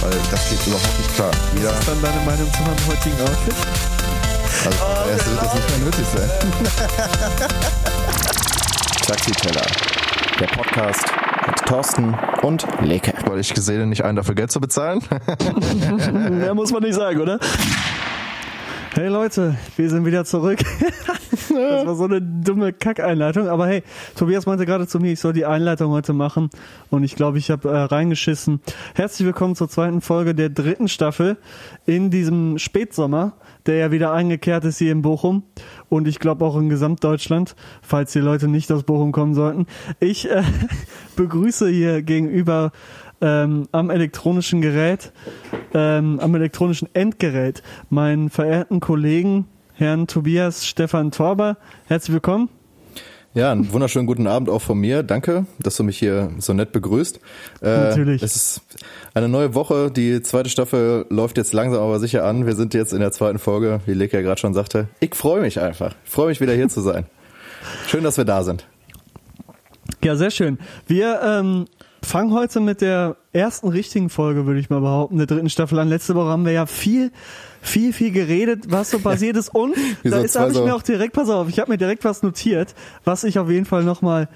weil das geht überhaupt nicht klar. Jeder Was ist dann deine Meinung zu meinem heutigen Outfit? Also oh, erst wird das nicht mehr nötig sein. Taxiteller, der Podcast mit Thorsten und Leke. Weil ich gesehen nicht einen dafür Geld zu bezahlen. Mehr muss man nicht sagen, oder? Hey Leute, wir sind wieder zurück. Das war so eine dumme Kackeinleitung. Aber hey, Tobias meinte gerade zu mir, ich soll die Einleitung heute machen. Und ich glaube, ich habe äh, reingeschissen. Herzlich willkommen zur zweiten Folge der dritten Staffel in diesem Spätsommer, der ja wieder eingekehrt ist hier in Bochum. Und ich glaube auch in Gesamtdeutschland, falls die Leute nicht aus Bochum kommen sollten. Ich äh, begrüße hier gegenüber ähm, am elektronischen Gerät, ähm, am elektronischen Endgerät meinen verehrten Kollegen Herrn Tobias Stefan Torber. Herzlich willkommen. Ja, einen wunderschönen guten Abend auch von mir. Danke, dass du mich hier so nett begrüßt. Äh, Natürlich. Es ist eine neue Woche. Die zweite Staffel läuft jetzt langsam aber sicher an. Wir sind jetzt in der zweiten Folge, wie Leke ja gerade schon sagte. Ich freue mich einfach. Ich freue mich wieder hier zu sein. Schön, dass wir da sind. Ja, sehr schön. Wir ähm, fangen heute mit der ersten richtigen Folge, würde ich mal behaupten, der dritten Staffel an. Letzte Woche haben wir ja viel, viel, viel geredet, was so passiert ist. Und da ist habe ich mir auch direkt, pass auf, ich habe mir direkt was notiert, was ich auf jeden Fall nochmal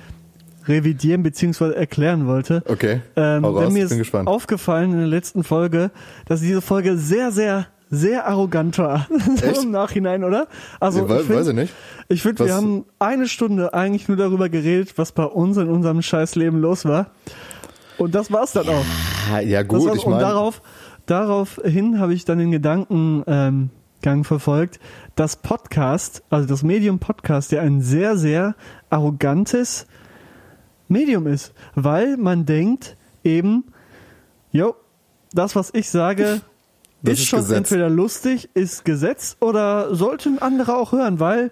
revidieren bzw. erklären wollte. Okay. Ähm, raus, denn mir ist gespannt. aufgefallen in der letzten Folge, dass diese Folge sehr, sehr sehr arrogant war. Echt? Im Nachhinein, oder? Also, ja, ich find, weiß ich nicht. Ich finde, wir haben eine Stunde eigentlich nur darüber geredet, was bei uns in unserem Scheißleben los war. Und das war's dann auch. Ja, ja gut, ich meine. Und darauf, daraufhin habe ich dann den Gedankengang ähm, verfolgt, dass Podcast, also das Medium Podcast, ja ein sehr, sehr arrogantes Medium ist, weil man denkt eben, jo, das, was ich sage, ist, ist, schon Gesetz. entweder lustig, ist Gesetz oder sollten andere auch hören, weil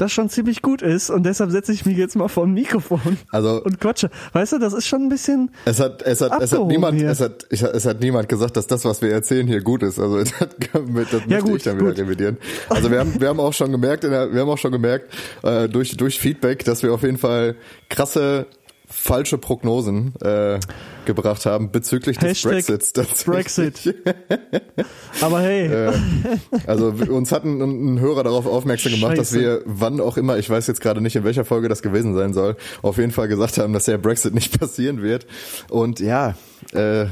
das schon ziemlich gut ist und deshalb setze ich mich jetzt mal vor ein Mikrofon also, und quatsche. Weißt du, das ist schon ein bisschen. Es hat, es hat, es hat niemand, es hat, es hat niemand gesagt, dass das, was wir erzählen, hier gut ist. Also das, das ja, möchte gut, ich dann wieder gut. revidieren. Also wir haben, wir haben auch schon gemerkt, der, wir haben auch schon gemerkt äh, durch durch Feedback, dass wir auf jeden Fall krasse falsche Prognosen äh, gebracht haben bezüglich des Brexits. Brexit. Aber hey. Äh, also uns hat ein, ein, Hörer darauf aufmerksam gemacht, Scheiße. dass wir, wann auch immer, ich weiß jetzt gerade nicht, in welcher Folge das gewesen sein soll, auf jeden Fall gesagt haben, dass der Brexit nicht passieren wird. Und ja, äh,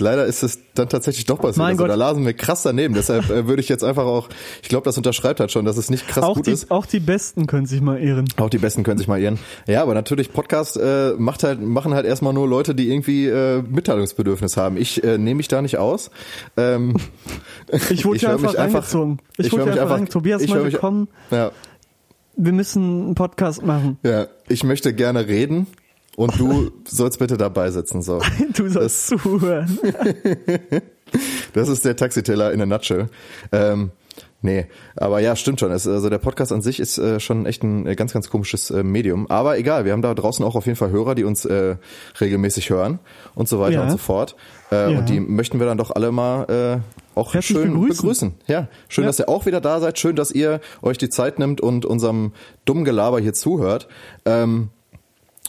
leider ist es dann tatsächlich doch passiert. Mein also Gott. da lasen wir krass daneben. Deshalb äh, würde ich jetzt einfach auch, ich glaube, das unterschreibt halt schon, dass es nicht krass auch gut die, ist. Auch die Besten können sich mal ehren. Auch die Besten können sich mal ehren. Ja, aber natürlich Podcast äh, macht halt, machen halt erstmal nur Leute, die irgendwie äh, Mitteilungsbedürfnis haben. Ich äh, nehme mich da nicht aus. Ähm, ich wurde ja einfach reingezogen. Ich, ich wurde ja einfach, einfach Tobias meinte, komm, ja. wir müssen einen Podcast machen. Ja, ich möchte gerne reden. Und du sollst bitte dabei sitzen, so. Du sollst zuhören. das ist der Taxiteller in der Nutshell. Ähm, nee, aber ja, stimmt schon. Also der Podcast an sich ist äh, schon echt ein äh, ganz, ganz komisches äh, Medium. Aber egal, wir haben da draußen auch auf jeden Fall Hörer, die uns äh, regelmäßig hören und so weiter Ja. und so fort. Äh, Ja. Und die möchten wir dann doch alle mal äh, auch Herzlich schön begrüßen. Ja, schön, Ja. dass ihr auch wieder da seid. Schön, dass ihr euch die Zeit nimmt und unserem dummen Gelaber hier zuhört. Ähm,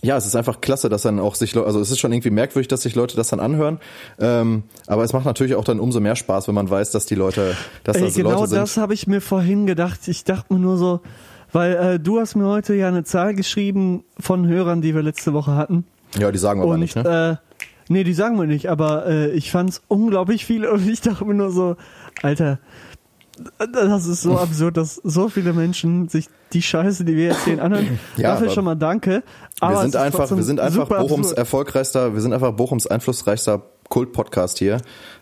ja, es ist einfach klasse, dass dann auch sich, also es ist schon irgendwie merkwürdig, dass sich Leute das dann anhören. Ähm, aber es macht natürlich auch dann umso mehr Spaß, wenn man weiß, dass die Leute, dass Ey, das genau Leute sind. das habe ich mir vorhin gedacht. Ich dachte mir nur so, weil äh, du hast mir heute ja eine Zahl geschrieben von Hörern, die wir letzte Woche hatten. ja, die sagen wir aber und nicht, ne? äh, nee, die sagen wir nicht, aber äh, ich fand's unglaublich viel und ich dachte mir nur so, Alter, das ist so absurd, dass so viele Menschen sich die Scheiße, die wir erzählen, anhören. Ja, Dafür schon mal danke. Aber wir sind einfach, wir sind einfach Bochums absurd. erfolgreichster, wir sind einfach Bochums einflussreichster Kult-Podcast hier.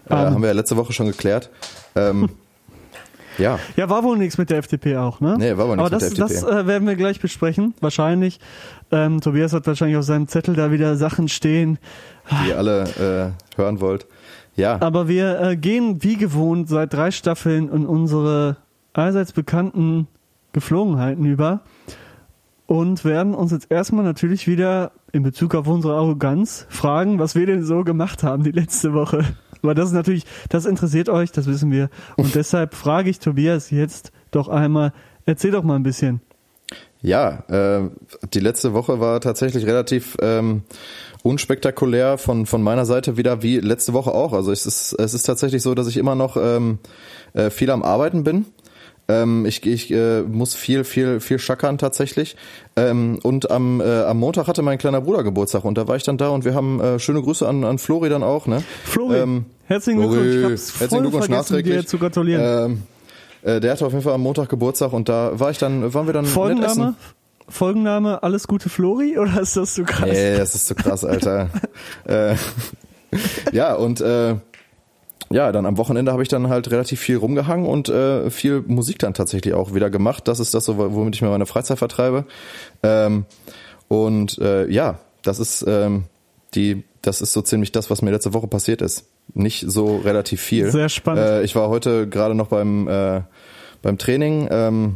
Äh, haben wir ja letzte Woche schon geklärt. Ähm, ja, Ja, war wohl nichts mit der FDP auch, ne? Nee, war wohl nichts Aber das, mit der das FDP. äh, werden wir gleich besprechen, wahrscheinlich. Ähm, Tobias hat wahrscheinlich auf seinem Zettel da wieder Sachen stehen. die ihr alle äh, hören wollt. Ja. Aber wir äh, gehen wie gewohnt seit drei Staffeln in unsere allseits bekannten Geflogenheiten über und werden uns jetzt erstmal natürlich wieder in Bezug auf unsere Arroganz fragen, was wir denn so gemacht haben die letzte Woche. Weil das ist natürlich, das interessiert euch, das wissen wir. Und deshalb frage ich Tobias jetzt doch einmal, erzähl doch mal ein bisschen. Ja, äh, die letzte Woche war tatsächlich relativ ähm, unspektakulär von von meiner Seite wieder wie letzte Woche auch. Also es ist es ist tatsächlich so, dass ich immer noch ähm, äh, viel am Arbeiten bin. Ähm, ich ich äh, muss viel viel viel schackern tatsächlich. Ähm, und am äh, am Montag hatte mein kleiner Bruder Geburtstag und da war ich dann da und wir haben äh, schöne Grüße an an Flori dann auch. Ne? Flori, Ähm, herzlichen Glückwunsch. Ich Flori, hab's voll herzlichen Glückwunsch vergessen, dir nachträglich. zu gratulieren. Ähm, äh, der hatte auf jeden Fall am Montag Geburtstag und da war ich dann waren wir dann Folgenname? Folgenname Alles Gute Flori oder ist das so krass? Nee, das ist zu krass, Alter. äh, ja, und äh, ja, dann am Wochenende habe ich dann halt relativ viel rumgehangen und äh, viel Musik dann tatsächlich auch wieder gemacht. Das ist das, so, womit ich mir meine Freizeit vertreibe. Ähm, und äh, ja, das ist ähm, die, das ist so ziemlich das, was mir letzte Woche passiert ist. Nicht so relativ viel. Sehr spannend. Äh, ich war heute gerade noch beim äh, beim Training. Ähm,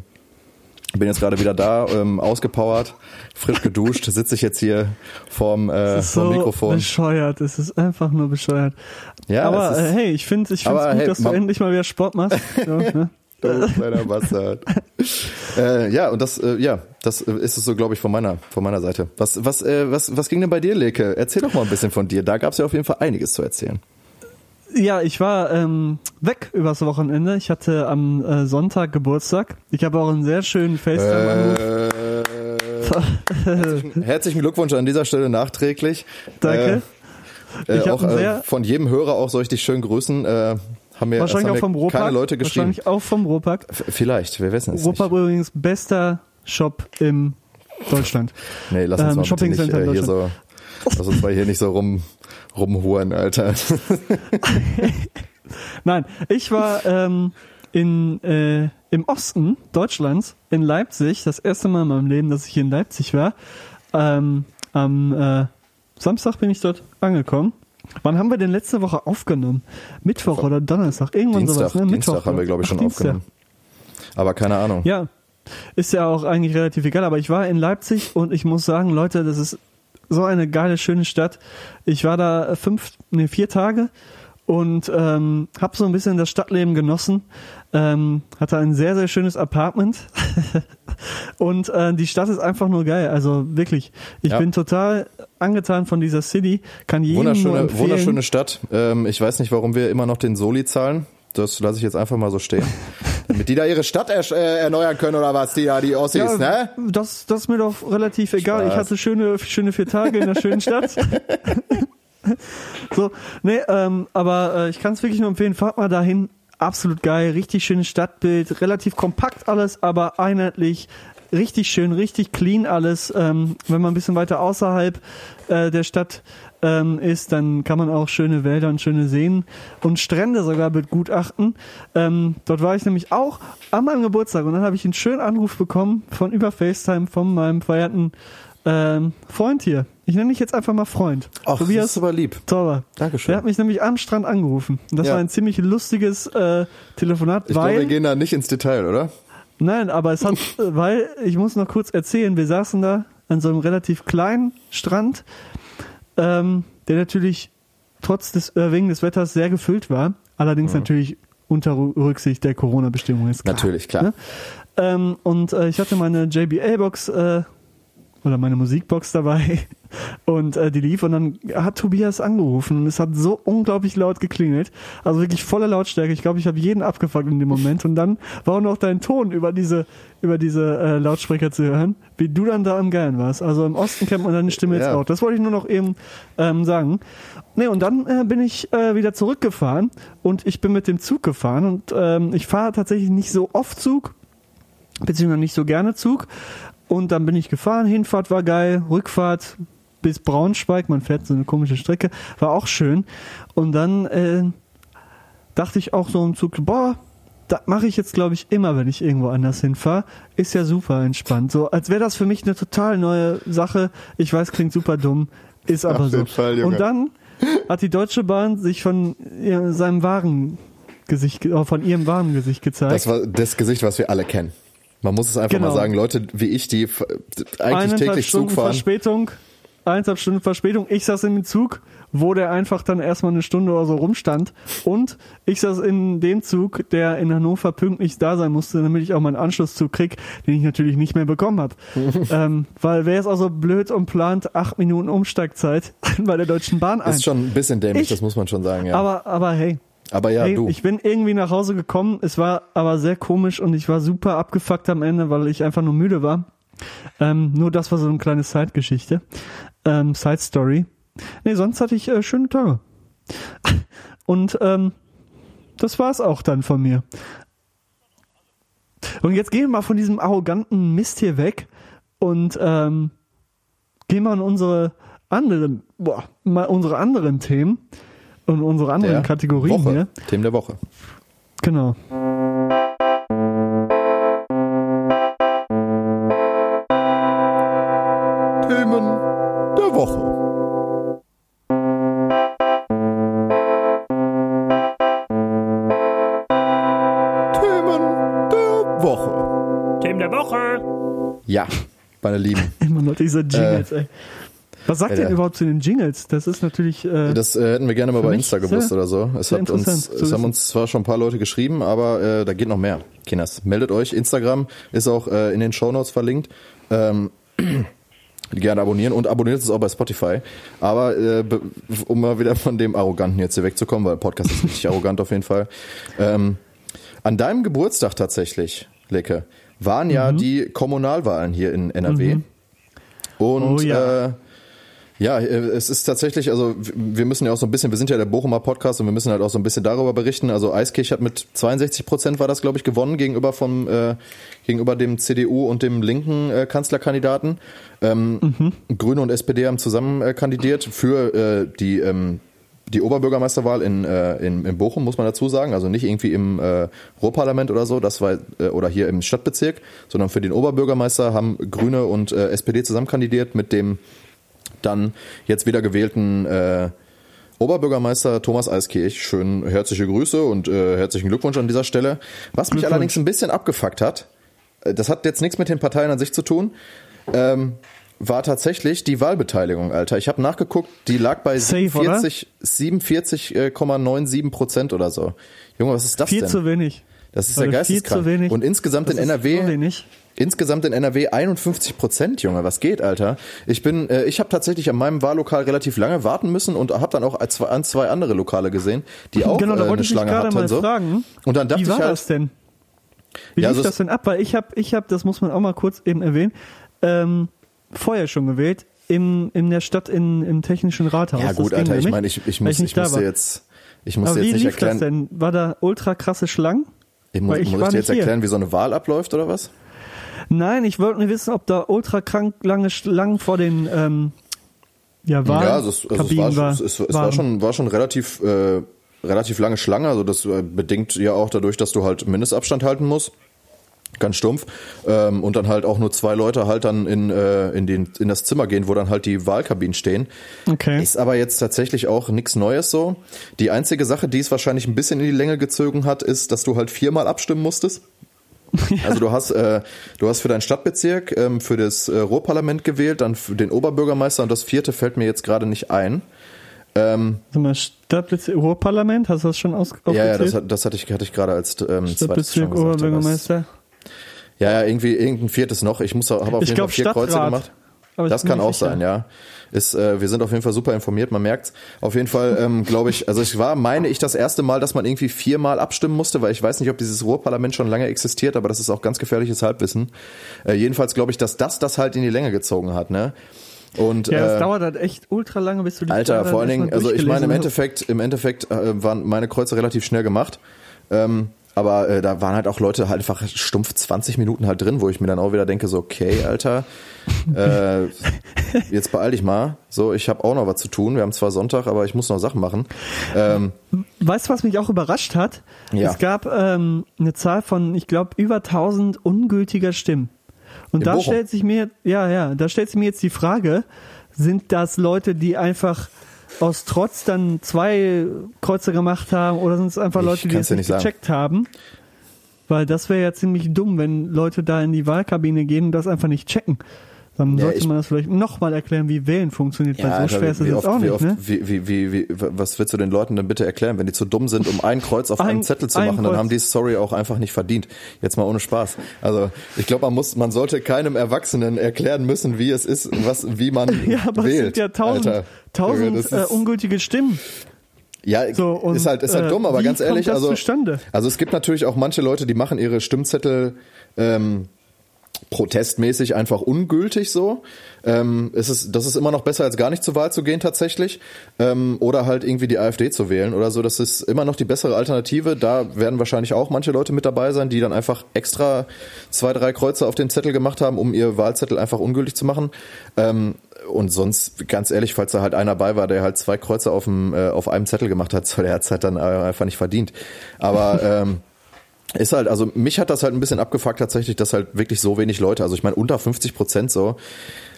bin jetzt gerade wieder da, ähm, ausgepowert, frisch geduscht, sitze ich jetzt hier vorm, äh, ist vorm so Mikrofon. bescheuert. Es ist einfach nur bescheuert. Ja, aber ist- äh, hey, ich finde ich find's gut, hey, dass du endlich mal wieder Sport machst. So, ne? Du kleiner Bastard. äh, ja, und das, äh, ja, das äh, ist es so, glaube ich, von meiner, von meiner Seite. Was, was, äh, was, was ging denn bei dir, Leke? Erzähl doch mal ein bisschen von dir. Da gab es ja auf jeden Fall einiges zu erzählen. Ja, ich war ähm, weg übers Wochenende. Ich hatte am äh, Sonntag Geburtstag. Ich habe auch einen sehr schönen FaceTime-Anruf. Äh, herzlichen, herzlichen Glückwunsch an dieser Stelle nachträglich. Danke. Äh, Ich äh, auch äh, von jedem Hörer auch soll ich dich schön grüßen. Äh, haben mir, Wahrscheinlich auch vom Ropak. keine Leute geschrieben. Wahrscheinlich auch vom Ropak. F- Vielleicht, wir wissen es Ropak nicht. übrigens bester Shop im Deutschland. Nee, lass uns ähm, mal Shopping nicht in hier so, lass uns mal hier nicht so rum, rumhuren, Alter. Nein, ich war ähm, in, äh, im Osten Deutschlands, in Leipzig, das erste Mal in meinem Leben, dass ich hier in Leipzig war. Ähm, am äh, Samstag bin ich dort angekommen. Wann haben wir denn letzte Woche aufgenommen? Mittwoch oder Donnerstag? Irgendwann Dienstag, sowas, ne? Dienstag Mittwoch, haben wir, glaube ich, Ach, schon Dienstag. aufgenommen. Aber keine Ahnung. Ja, ist ja auch eigentlich relativ egal, aber ich war in Leipzig und ich muss sagen, Leute, das ist so eine geile, schöne Stadt. Ich war da fünf, nee, vier Tage und ähm, habe so ein bisschen das Stadtleben genossen. Ähm, hatte ein sehr, sehr schönes Apartment und äh, die Stadt ist einfach nur geil. Also wirklich, ich Ja. bin total angetan von dieser City. Kann jedem Wunderschöne, empfehlen. wunderschöne Stadt. Ähm, ich weiß nicht, warum wir immer noch den Soli zahlen. Das lasse ich jetzt einfach mal so stehen. Damit die da ihre Stadt ersch- äh, erneuern können oder was, die da, die Ossis, Ja, ne? das, das ist mir doch relativ egal. Ich Spaß. hatte schöne, schöne vier Tage in einer schönen Stadt. so, nee, ähm, aber äh, ich kann es wirklich nur empfehlen. Fahrt mal dahin. Absolut geil. Richtig schönes Stadtbild. Relativ kompakt alles, aber einheitlich. Richtig schön, richtig clean alles. Ähm, wenn man ein bisschen weiter außerhalb äh, der Stadt ähm, ist, dann kann man auch schöne Wälder und schöne Seen und Strände sogar begutachten. Ähm, dort war ich nämlich auch an meinem Geburtstag und dann habe ich einen schönen Anruf bekommen von über FaceTime von meinem verehrten ähm, Freund hier. Ich nenne dich jetzt einfach mal Freund. Ach, das Tobias ist aber lieb. Zauber. Dankeschön. Der hat mich nämlich am Strand angerufen. Und das Ja. war ein ziemlich lustiges äh, Telefonat, Ich glaube, wir gehen da nicht ins Detail, oder? Nein, aber es hat, weil, ich muss noch kurz erzählen, wir saßen da an so einem relativ kleinen Strand, ähm, der natürlich trotz des, äh, wegen des Wetters sehr gefüllt war. Allerdings natürlich unter Rücksicht der Corona-Bestimmungen. Natürlich, klar. Ne? Ähm, und äh, ich hatte meine JBL-Box äh, oder meine Musikbox dabei und äh, die lief und dann hat Tobias angerufen und es hat so unglaublich laut geklingelt, also wirklich volle Lautstärke. Ich glaube, ich habe jeden abgefuckt in dem Moment und dann war auch noch dein Ton über diese über diese äh, Lautsprecher zu hören, wie du dann da im Geilen warst. Also im Osten kennt man deine Stimme jetzt Ja. auch. Das wollte ich nur noch eben ähm, sagen. Nee, und dann äh, bin ich äh, wieder zurückgefahren und ich bin mit dem Zug gefahren und ähm, ich fahre tatsächlich nicht so oft Zug, beziehungsweise nicht so gerne Zug. Und dann bin ich gefahren, Hinfahrt war geil, Rückfahrt bis Braunschweig, man fährt so eine komische Strecke, war auch schön. Und dann äh, dachte ich auch so im Zug, boah, das mache ich jetzt, glaube ich, immer, wenn ich irgendwo anders hinfahre. Ist ja super entspannt. So, als wäre das für mich eine total neue Sache. Ich weiß, klingt super dumm, ist aber Auf so. Fall. Und dann hat die Deutsche Bahn sich von seinem wahren Gesicht, äh, von ihrem wahren Gesicht gezeigt. Das war das Gesicht, was wir alle kennen. Man muss es einfach Genau. mal sagen, Leute wie ich, die eigentlich täglich Stunden Zug fahren. Verspätung, eineinhalb Stunden Verspätung. Ich saß in dem Zug, wo der einfach dann erstmal eine Stunde oder so rumstand. Und ich saß in dem Zug, der in Hannover pünktlich da sein musste, damit ich auch meinen Anschlusszug krieg, den ich natürlich nicht mehr bekommen habe. ähm, weil wer ist auch so blöd und plant acht Minuten Umsteigzeit bei der Deutschen Bahn ein? Ist schon ein bisschen dämlich, Ich- das muss man schon sagen, ja. Aber, aber, aber hey, ja, hey, du. ich bin irgendwie nach Hause gekommen. Es war aber sehr komisch und ich war super abgefuckt am Ende, weil ich einfach nur müde war. Ähm, nur das war so eine kleine Side-Geschichte. Ähm, Side-Story. Nee, sonst hatte ich äh, schöne Tage. Und ähm, das war's auch dann von mir. Und jetzt gehen wir mal von diesem arroganten Mist hier weg und ähm, gehen wir an unsere anderen, boah, mal unsere anderen Themen und unsere anderen der Kategorien Woche. hier. Themen der Woche. Genau. Ja, meine Lieben. Immer noch diese Jingles, ey. Was sagt Alter. ihr überhaupt zu den Jingles? Das ist natürlich. Äh, Das äh, hätten wir gerne mal bei Insta gewusst oder so. Es, hat uns, es haben uns zwar schon ein paar Leute geschrieben, aber äh, da geht noch mehr. Kinders, meldet euch. Instagram ist auch äh, in den Shownotes verlinkt. Ähm, gerne abonnieren und abonniert es auch bei Spotify. Aber äh, um mal wieder von dem Arroganten jetzt hier wegzukommen, weil Podcast ist richtig arrogant auf jeden Fall. Ähm, an deinem Geburtstag tatsächlich, Lecke, waren Mhm. ja die Kommunalwahlen hier in NRW. Und Oh ja. äh, ja, äh, es ist tatsächlich, also wir müssen ja auch so ein bisschen, wir sind ja der Bochumer Podcast und wir müssen halt auch so ein bisschen darüber berichten. Also Eiskirch hat mit 62 Prozent war das, glaube ich, gewonnen gegenüber vom äh, gegenüber dem CDU und dem linken äh, Kanzlerkandidaten. Ähm, Grüne und SPD haben zusammen äh, kandidiert für äh, die ähm, die Oberbürgermeisterwahl in, äh, in, in Bochum, muss man dazu sagen. Also nicht irgendwie im äh, Ruhrparlament oder so, das war, äh, oder hier im Stadtbezirk, sondern für den Oberbürgermeister haben Grüne und äh, SPD zusammen kandidiert mit dem dann jetzt wieder gewählten äh, Oberbürgermeister Thomas Eiskirch. Schön herzliche Grüße und äh, herzlichen Glückwunsch an dieser Stelle. Was mich allerdings ein bisschen abgefuckt hat, äh, das hat jetzt nichts mit den Parteien an sich zu tun, ähm, war tatsächlich die Wahlbeteiligung, Alter. Ich habe nachgeguckt, die lag bei Safe, 47 47,97 Prozent oder so. Junge, was ist das viel denn? zu wenig. das ist ja Leute, viel geisteskrank. zu wenig. Und insgesamt Das in NRW. Insgesamt in NRW 51 Prozent, Junge. Was geht, Alter? Ich bin, äh, ich habe tatsächlich an meinem Wahllokal relativ lange warten müssen und habe dann auch ein, zwei, an zwei andere Lokale gesehen, die auch genau, äh, da eine wollte ich dich Schlange gerade hatten. mal so. fragen. Und dann dachte Wie war ich halt, das denn? Wie Ja, lief also das denn ab? Weil ich habe, ich habe, das muss man auch mal kurz eben erwähnen, ähm, vorher schon gewählt im in der Stadt in, im technischen Rathaus. ja gut, Alter, ich meine, ich, ich muss, nicht ich da muss war. dir jetzt, ich muss dir wie jetzt nicht lief erklären, das denn? War da ultra krasse Schlangen? ich muss, ich muss ich dir jetzt nicht hier. erklären, wie so eine Wahl abläuft oder was? Nein, ich wollte nur wissen, ob da ultra krank lange Schlangen vor den ähm, ja, Wahlen ja, also es, also es, war, war, es, es, war schon, war schon relativ, äh, relativ lange Schlange. Also das äh, bedingt ja auch dadurch, dass du halt Mindestabstand halten musst. Ganz stumpf. Ähm, und dann halt auch nur zwei Leute halt dann in, äh, in, den, in das Zimmer gehen, wo dann halt die Wahlkabinen stehen. Okay. Ist aber jetzt tatsächlich auch nichts Neues so. Die einzige Sache, die es wahrscheinlich ein bisschen in die Länge gezogen hat, ist, dass du halt viermal abstimmen musstest. Also du hast, äh, du hast für deinen Stadtbezirk, ähm, für das äh, Ruhrparlament gewählt, dann für den Oberbürgermeister und das vierte fällt mir jetzt gerade nicht ein. Ähm, Sag mal, Stadtbezirk, Ruhrparlament, hast du das schon aus, ja, ja, das, das hatte ich, hatte ich gerade als ähm, Stadtbezirk, Oberbürgermeister. Ja, ja, irgendwie irgendein viertes noch. Ich muss, habe auf Ich jeden glaub, Fall vier Kreuze Stadtrat. gemacht. Aber ich Das kann auch sicher. sein, ja. Ist, äh, wir sind auf jeden Fall super informiert, man merkt's. Auf jeden Fall, ähm, glaube ich, also es war, meine ich, das erste Mal, dass man irgendwie viermal abstimmen musste, weil ich weiß nicht, ob dieses Ruhrparlament schon lange existiert, aber das ist auch ganz gefährliches Halbwissen. Äh, jedenfalls glaube ich, dass das das halt in die Länge gezogen hat, ne? Und Ja, das äh, dauert halt echt ultra lange, bis du die Alter, vor allen Dingen, also ich meine im. Endeffekt, im Endeffekt äh, waren meine Kreuze relativ schnell gemacht. Ähm, aber äh, da waren halt auch Leute halt einfach stumpf 20 Minuten halt drin, wo ich mir dann auch wieder denke, so, okay, Alter, äh, jetzt beeil dich mal. So, ich habe auch noch was zu tun. Wir haben zwar Sonntag, aber ich muss noch Sachen machen. Ähm, Weißt du, was mich auch überrascht hat? Ja. Es gab ähm, eine Zahl von, ich glaube, über 1000 ungültiger Stimmen. Und In da Bochum? stellt sich mir, ja, ja, da stellt sich mir jetzt die Frage, sind das Leute, die einfach aus Trotz dann zwei Kreuze gemacht haben oder sind es einfach Ich Leute, die es nicht nicht gecheckt haben? Weil das wäre ja ziemlich dumm, wenn Leute da in die Wahlkabine gehen und das einfach nicht checken. Dann Ja, sollte man das vielleicht nochmal erklären, wie Wählen funktioniert, weil so schwer ist es jetzt auch wie nicht, oft, ne? wie, wie, wie, wie, was willst du den Leuten denn bitte erklären, wenn die zu dumm sind, um ein Kreuz auf Ein- einem Zettel zu machen, dann Kreuz. haben die Sorry auch einfach nicht verdient. Jetzt mal ohne Spaß. Also ich glaube, man muss, man sollte keinem Erwachsenen erklären müssen, wie es ist, was, wie man Ja, aber es wählt. sind ja tausend, Alter. tausend äh, ungültige Stimmen. Ja, So, und, ist halt, ist halt äh, dumm, aber ganz ehrlich, also, zustande? also es gibt natürlich auch manche Leute, die machen ihre Stimmzettel ähm, protestmäßig einfach ungültig so. Ähm, es ist, das ist immer noch besser, als gar nicht zur Wahl zu gehen tatsächlich. Ähm, oder halt irgendwie die AfD zu wählen oder so. Das ist immer noch die bessere Alternative. Da werden wahrscheinlich auch manche Leute mit dabei sein, die dann einfach extra zwei, drei Kreuze auf den Zettel gemacht haben, um ihr Wahlzettel einfach ungültig zu machen. Ähm, und sonst, ganz ehrlich, falls da halt einer bei war, der halt zwei Kreuze auf, dem, äh, auf einem Zettel gemacht hat, so der hat's halt dann einfach nicht verdient. Aber ähm, ist halt, also mich hat das halt ein bisschen abgefuckt tatsächlich, dass halt wirklich so wenig Leute, also ich meine unter 50 Prozent so,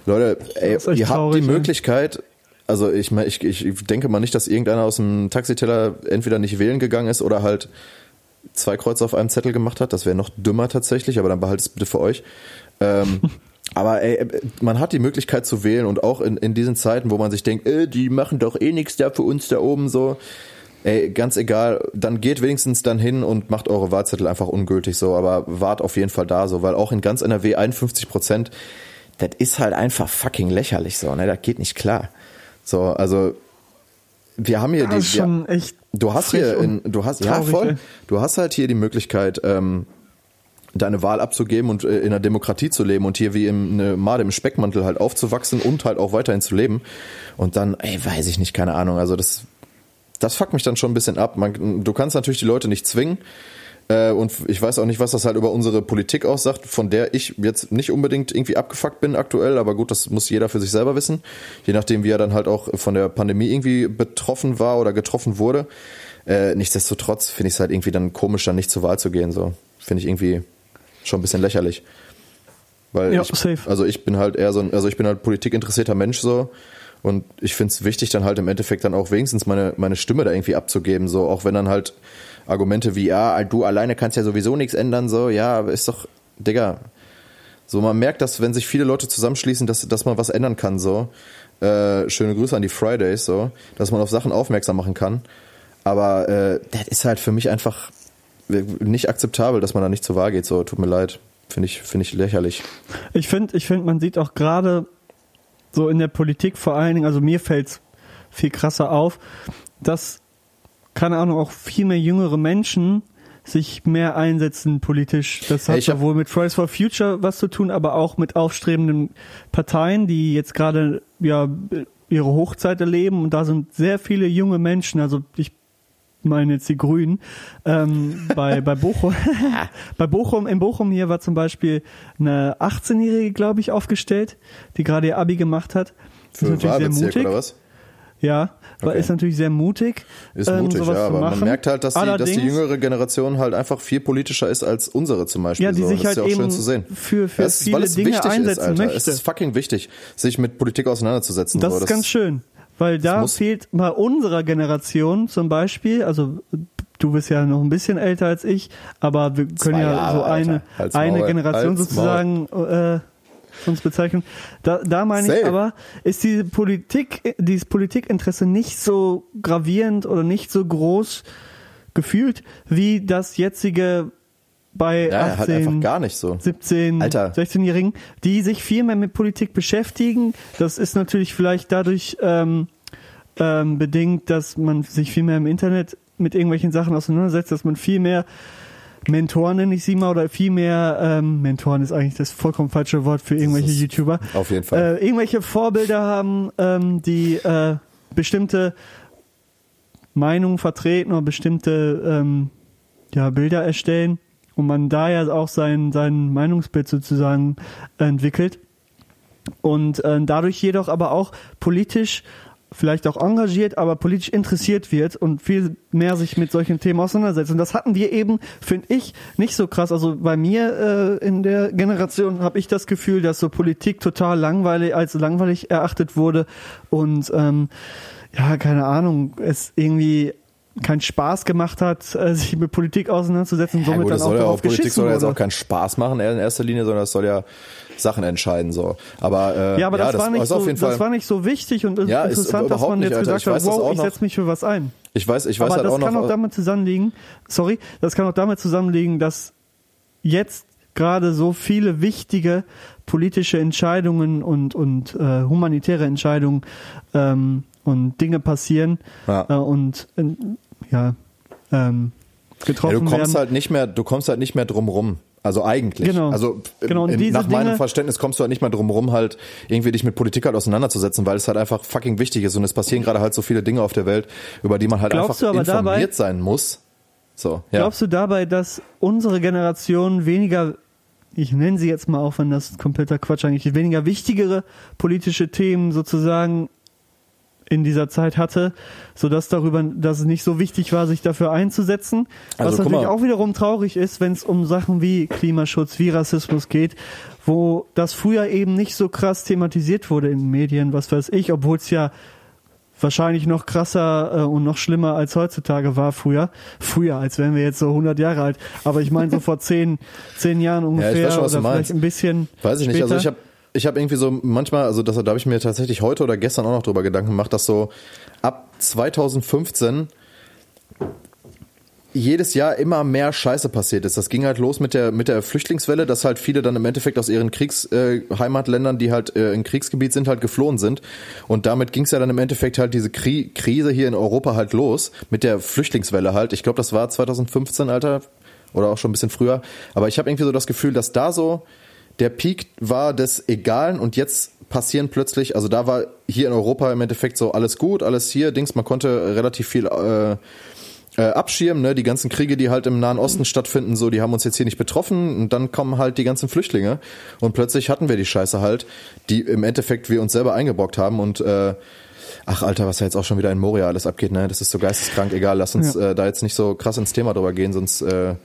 Leute, ey, ihr habt die ey. Möglichkeit, also ich meine, ich, ich denke mal nicht, dass irgendeiner aus dem Taxiteller entweder nicht wählen gegangen ist oder halt zwei Kreuze auf einem Zettel gemacht hat. Das wäre noch dümmer tatsächlich, aber dann behaltet es bitte für euch. Ähm, aber ey, man hat die Möglichkeit zu wählen und auch in, in diesen Zeiten, wo man sich denkt, äh, die machen doch eh nichts da für uns da oben so. Ey, ganz egal, dann geht wenigstens dann hin und macht eure Wahlzettel einfach ungültig so, aber wart auf jeden Fall da so, weil auch in ganz NRW 51 Prozent, das ist halt einfach fucking lächerlich so, ne, das geht nicht klar. So, also, wir haben hier Das die, schon echt Du hast hier, in, du hast, ja traurig, voll, ey. du hast halt hier die Möglichkeit, ähm, deine Wahl abzugeben und äh, in einer Demokratie zu leben und hier wie im eine Made im Speckmantel halt aufzuwachsen und halt auch weiterhin zu leben. Und dann, ey, weiß ich nicht, keine Ahnung. Also das, das fuckt mich dann schon ein bisschen ab. Man, du kannst natürlich die Leute nicht zwingen. Äh, und ich weiß auch nicht, was das halt über unsere Politik aussagt, von der ich jetzt nicht unbedingt irgendwie abgefuckt bin aktuell, aber gut, das muss jeder für sich selber wissen. Je nachdem, wie er dann halt auch von der Pandemie irgendwie betroffen war oder getroffen wurde. Äh, nichtsdestotrotz finde ich es halt irgendwie dann komisch, dann nicht zur Wahl zu gehen. So finde ich irgendwie schon ein bisschen lächerlich. Weil Ja, ich, safe. also ich bin halt eher so ein, also ich bin halt politikinteressierter Mensch so und ich finde es wichtig, dann halt im Endeffekt dann auch wenigstens meine, meine Stimme da irgendwie abzugeben, so auch wenn dann halt Argumente wie, ja, du alleine kannst ja sowieso nichts ändern, so, ja, aber ist doch, Digga, so man merkt, dass wenn sich viele Leute zusammenschließen, dass, dass man was ändern kann, so. Äh, schöne Grüße an die Fridays, so, dass man auf Sachen aufmerksam machen kann. Aber äh, das ist halt für mich einfach nicht akzeptabel, dass man da nicht zur Wahl geht, so, tut mir leid. Finde ich, finde ich lächerlich. Ich finde, ich finde, man sieht auch gerade so in der Politik vor allen Dingen, also mir fällt's viel krasser auf, dass, keine Ahnung, auch viel mehr jüngere Menschen sich mehr einsetzen politisch. Das hat hab- sowohl mit Fridays for Future was zu tun, aber auch mit aufstrebenden Parteien, die jetzt gerade ja ihre Hochzeit erleben und da sind sehr viele junge Menschen, also ich meine jetzt die Grünen, ähm, bei, bei Bochum, bei Bochum, in Bochum hier war zum Beispiel eine 18-Jährige, glaube ich, aufgestellt, die gerade ihr Abi gemacht hat. Für ist natürlich sehr mutig. oder was? Ja, weil Okay. ist natürlich sehr mutig. Ist ähm, mutig, ja, aber man merkt halt, dass die, dass die jüngere Generation halt einfach viel politischer ist als unsere zum Beispiel. Ja, die so. sich das halt ist ja auch eben schön zu sehen. für, für Das ist, viele weil es Dinge wichtig einsetzen ist, möchte. Es ist fucking wichtig, sich mit Politik auseinanderzusetzen. Das so. ist ganz schön, weil da fehlt bei unserer Generation zum Beispiel, also du bist ja noch ein bisschen älter als ich, aber wir können ja Jahre, so eine, Alter. Eine Maul. Generation sozusagen äh, uns bezeichnen. Da, da meine ich Safe. aber, ist diese Politik, dieses Politikinteresse nicht so gravierend oder nicht so groß gefühlt, wie das jetzige bei Ja, halt 18, einfach gar nicht so. 17, Alter. 16-Jährigen, die sich viel mehr mit Politik beschäftigen. Das ist natürlich vielleicht dadurch ähm, ähm, bedingt, dass man sich viel mehr im Internet mit irgendwelchen Sachen auseinandersetzt, dass man viel mehr Mentoren, nenne ich sie mal, oder viel mehr, ähm, Mentoren ist eigentlich das vollkommen falsche Wort für irgendwelche YouTuber. Auf jeden Fall. Äh, irgendwelche Vorbilder haben, ähm, die äh, bestimmte Meinungen vertreten oder bestimmte ähm, ja, Bilder erstellen und man da ja auch sein, sein Meinungsbild sozusagen entwickelt und äh, dadurch jedoch aber auch politisch vielleicht auch engagiert, aber politisch interessiert wird und viel mehr sich mit solchen Themen auseinandersetzt. Und das hatten wir eben, finde ich, nicht so krass. Also bei mir äh, in der Generation habe ich das Gefühl, dass so Politik total langweilig als langweilig erachtet wurde und ähm, ja, keine Ahnung, es irgendwie keinen Spaß gemacht hat, äh, sich mit Politik auseinanderzusetzen und Ja, somit gut, dann das auch soll ja darauf auch, Politik soll ja jetzt auch keinen Spaß machen in erster Linie, sondern es soll ja Sachen entscheiden so. Aber äh, Ja, aber das, war nicht so, auf jeden das Fall. war nicht so wichtig und Ja, interessant, dass man nicht, jetzt Alter. gesagt hat, das wow, ich setze mich für was ein. ich weiß, ich weiß aber halt das auch kann noch. auch damit zusammenliegen, sorry, das kann auch damit zusammenliegen, dass jetzt gerade so viele wichtige politische Entscheidungen und, und äh, humanitäre Entscheidungen ähm, und Dinge passieren Ja. äh, und äh, ja ähm, ja, getroffen du kommst werden. halt nicht mehr, du kommst halt nicht mehr drum rum. Also eigentlich. Genau. Also Genau, in, nach meinem Dinge- Verständnis kommst du halt nicht mehr drum rum, halt irgendwie dich mit Politik halt auseinanderzusetzen, weil es halt einfach fucking wichtig ist und es passieren gerade halt so viele Dinge auf der Welt, über die man halt einfach informiert dabei- sein muss. So, ja. Glaubst du dabei, dass unsere Generation weniger, ich nenne sie jetzt mal auch, wenn das kompletter Quatsch eigentlich ist, weniger wichtigere politische Themen sozusagen in dieser Zeit hatte, sodass darüber, dass es nicht so wichtig war, sich dafür einzusetzen. Also, was natürlich auch wiederum traurig ist, wenn es um Sachen wie Klimaschutz, wie Rassismus geht, wo das früher eben nicht so krass thematisiert wurde in den Medien, was weiß ich, obwohl es ja wahrscheinlich noch krasser äh, und noch schlimmer als heutzutage war früher. Früher, als wären wir jetzt so 100 Jahre alt. Aber ich meine so vor 10, 10 Jahren ungefähr weiß schon, was oder du vielleicht meinst. ein bisschen Weiß ich nicht. später. Also ich habe ich hab irgendwie so manchmal, also das, da habe ich mir tatsächlich heute oder gestern auch noch drüber Gedanken gemacht, dass so ab 2015 jedes Jahr immer mehr Scheiße passiert ist. Das ging halt los mit der mit der Flüchtlingswelle, dass halt viele dann im Endeffekt aus ihren Kriegsheimatländern, äh, die halt äh, im Kriegsgebiet sind, halt geflohen sind. Und damit ging es ja dann im Endeffekt halt diese Kri Krise hier in Europa halt los mit der Flüchtlingswelle halt. Ich glaube, das war 2015, Alter, oder auch schon ein bisschen früher. Aber ich habe irgendwie so das Gefühl, dass da so der Peak war des Egalen und jetzt passieren plötzlich, also da war hier in Europa im Endeffekt so alles gut, alles hier, Dings, man konnte relativ viel äh, äh, abschirmen, ne? Die ganzen Kriege, die halt im Nahen Osten stattfinden, so, die haben uns jetzt hier nicht betroffen und dann kommen halt die ganzen Flüchtlinge und plötzlich hatten wir die Scheiße halt, die im Endeffekt wir uns selber eingebrockt haben und äh, Ach Alter, was da jetzt auch schon wieder in Moria alles abgeht, ne? Das ist so geisteskrank. Egal, lass uns Ja. äh, da jetzt nicht so krass ins Thema drüber gehen, sonst äh,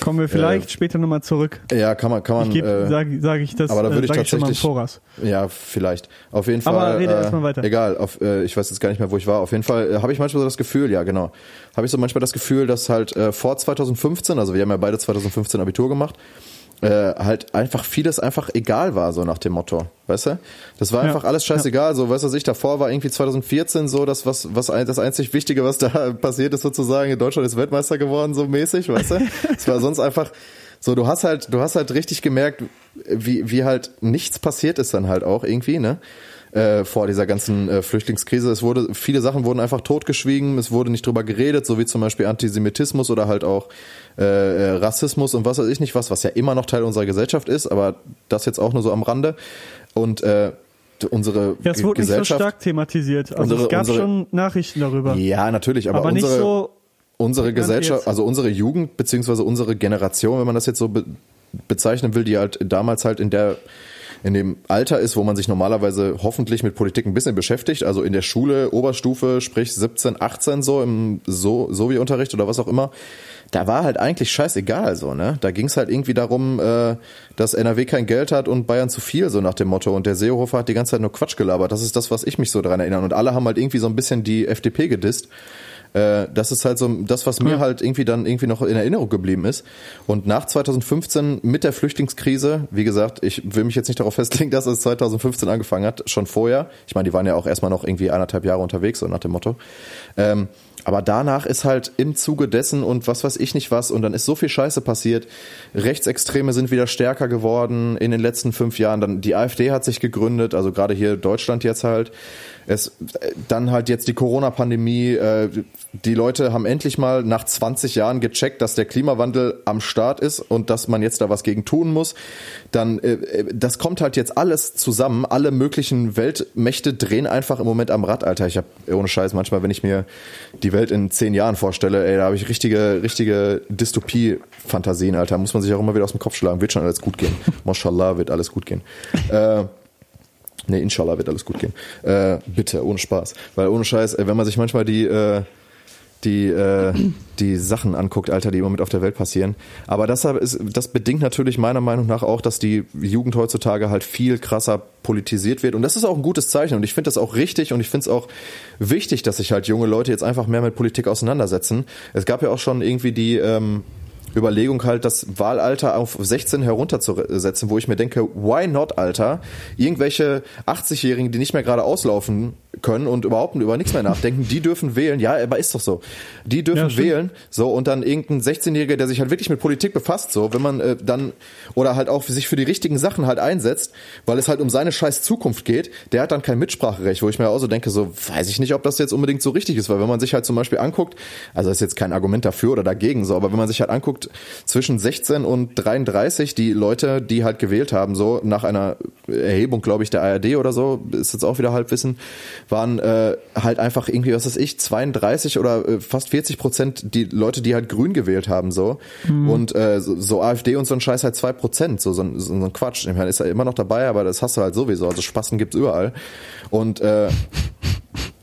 Kommen wir vielleicht später nochmal zurück. ja kann man kann man Ich äh, sage sag ich das, aber da äh, würde ich sag ich schon mal im tatsächlich- Voraus. Ja, vielleicht. Auf jeden Aber Fall. rede äh, erst mal weiter. Egal, auf, äh, ich weiß jetzt gar nicht mehr, wo ich war. Auf jeden Fall äh, habe ich manchmal so das Gefühl, ja genau, habe ich so manchmal das Gefühl, dass halt äh, vor 2015, also wir haben ja beide 2015 Abitur gemacht, äh, halt einfach vieles einfach egal war, so nach dem Motto, weißt du? Das war Ja. einfach alles scheißegal, so, weißt du, was ich davor war irgendwie 2014 so, das was, was das einzig Wichtige, was da passiert ist sozusagen, in Deutschland ist Weltmeister geworden, so mäßig, weißt du? Es war sonst einfach, so, du hast halt, du hast halt richtig gemerkt, wie, wie halt nichts passiert ist dann halt auch irgendwie, ne? Äh, vor dieser ganzen äh, Flüchtlingskrise. Es wurde, viele Sachen wurden einfach totgeschwiegen, es wurde nicht drüber geredet, so wie zum Beispiel Antisemitismus oder halt auch äh, äh, Rassismus und was weiß ich nicht was, was ja immer noch Teil unserer Gesellschaft ist, aber das jetzt auch nur so am Rande. Und äh, unsere Ja, es wurde nicht so stark thematisiert. Also Unsere- es gab unsere- schon Nachrichten darüber. ja, natürlich, aber, aber nicht unsere, so unsere Gesellschaft, jetzt. also unsere Jugend beziehungsweise unsere Generation, wenn man das jetzt so be bezeichnen will, die halt damals halt in der in dem Alter ist, wo man sich normalerweise hoffentlich mit Politik ein bisschen beschäftigt, also in der Schule, Oberstufe, sprich 17, 18 so im so Sovi-Unterricht oder was auch immer, da war halt eigentlich scheißegal so, ne? Da ging es halt irgendwie darum, äh, dass NRW kein Geld hat und Bayern zu viel, so nach dem Motto. Und der Seehofer hat die ganze Zeit nur Quatsch gelabert. Das ist das, was ich mich so dran erinnere. Und alle haben halt irgendwie so ein bisschen die FDP gedisst. Äh, das ist halt so das, was mir halt irgendwie dann irgendwie noch in Erinnerung geblieben ist. Und nach 2015 mit der Flüchtlingskrise, wie gesagt, ich will mich jetzt nicht darauf festlegen, dass es 2015 angefangen hat, schon vorher. Ich meine, die waren ja auch erstmal noch irgendwie anderthalb Jahre unterwegs, so nach dem Motto. Ähm, aber danach ist halt im Zuge dessen und was weiß ich nicht was und dann ist so viel Scheiße passiert. Rechtsextreme sind wieder stärker geworden in den letzten fünf Jahren. Dann die AfD hat sich gegründet, also gerade hier Deutschland jetzt halt. Es äh, dann halt jetzt die Corona-Pandemie. Äh, die Leute haben endlich mal nach 20 Jahren gecheckt, dass der Klimawandel am Start ist und dass man jetzt da was gegen tun muss. Dann äh, das kommt halt jetzt alles zusammen. Alle möglichen Weltmächte drehen einfach im Moment am Rad, Alter. Ich habe ohne Scheiß manchmal, wenn ich mir die Welt in zehn Jahren vorstelle, ey, da habe ich richtige, richtige Dystopie-Fantasien, Alter. Muss man sich auch immer wieder aus dem Kopf schlagen. Wird schon alles gut gehen. Mashallah, wird alles gut gehen. Äh, Nee, inshallah wird alles gut gehen. Äh, bitte, ohne Spaß. Weil ohne Scheiß, äh, wenn man sich manchmal die, äh, die, äh, die Sachen anguckt, Alter, die im Moment auf der Welt passieren. Aber das, ist, das bedingt natürlich meiner Meinung nach auch, dass die Jugend heutzutage halt viel krasser politisiert wird. Und das ist auch ein gutes Zeichen. Und ich finde das auch richtig und ich finde es auch wichtig, dass sich halt junge Leute jetzt einfach mehr mit Politik auseinandersetzen. Es gab ja auch schon irgendwie die, ähm, Überlegung halt, das Wahlalter auf 16 herunterzusetzen, wo ich mir denke, why not, Alter? Irgendwelche 80-Jährigen, die nicht mehr gerade auslaufen können und überhaupt über nichts mehr nachdenken, die dürfen wählen. Ja, aber ist doch so. Die dürfen ja, wählen. So, und dann irgendein 16-Jähriger, der sich halt wirklich mit Politik befasst, so, wenn man äh, dann, oder halt auch sich für die richtigen Sachen halt einsetzt, weil es halt um seine scheiß Zukunft geht, der hat dann kein Mitspracherecht, wo ich mir auch so denke, so, weiß ich nicht, ob das jetzt unbedingt so richtig ist, weil wenn man sich halt zum Beispiel anguckt, also das ist jetzt kein Argument dafür oder dagegen, so, aber wenn man sich halt anguckt, zwischen 16 und 33 die Leute, die halt gewählt haben, so nach einer Erhebung, glaube ich, der ARD oder so, ist jetzt auch wieder Halbwissen, waren äh, halt einfach irgendwie, was weiß ich, 32 oder äh, fast 40 Prozent die Leute, die halt grün gewählt haben, so. Mhm. Und äh, so, so, AfD und so ein Scheiß halt zwei Prozent, so, so, so ein Quatsch. Ich meine, ist ja immer noch dabei, aber das hast du halt sowieso. Also Spasten gibt's überall. Und äh,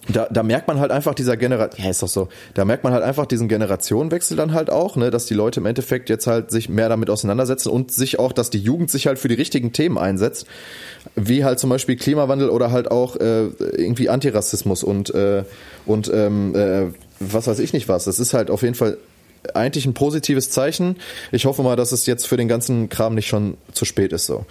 da, da merkt man halt einfach dieser Generation, ja ist doch so, da merkt man halt einfach diesen Generationenwechsel dann halt auch, ne, dass die Leute im Endeffekt jetzt halt sich mehr damit auseinandersetzen und sich auch, dass die Jugend sich halt für die richtigen Themen einsetzt, wie halt zum Beispiel Klimawandel oder halt auch äh, irgendwie Antirassismus und äh, und ähm, äh, was weiß ich nicht was. Das ist halt auf jeden Fall eigentlich ein positives Zeichen. Ich hoffe mal, dass es jetzt für den ganzen Kram nicht schon zu spät ist so.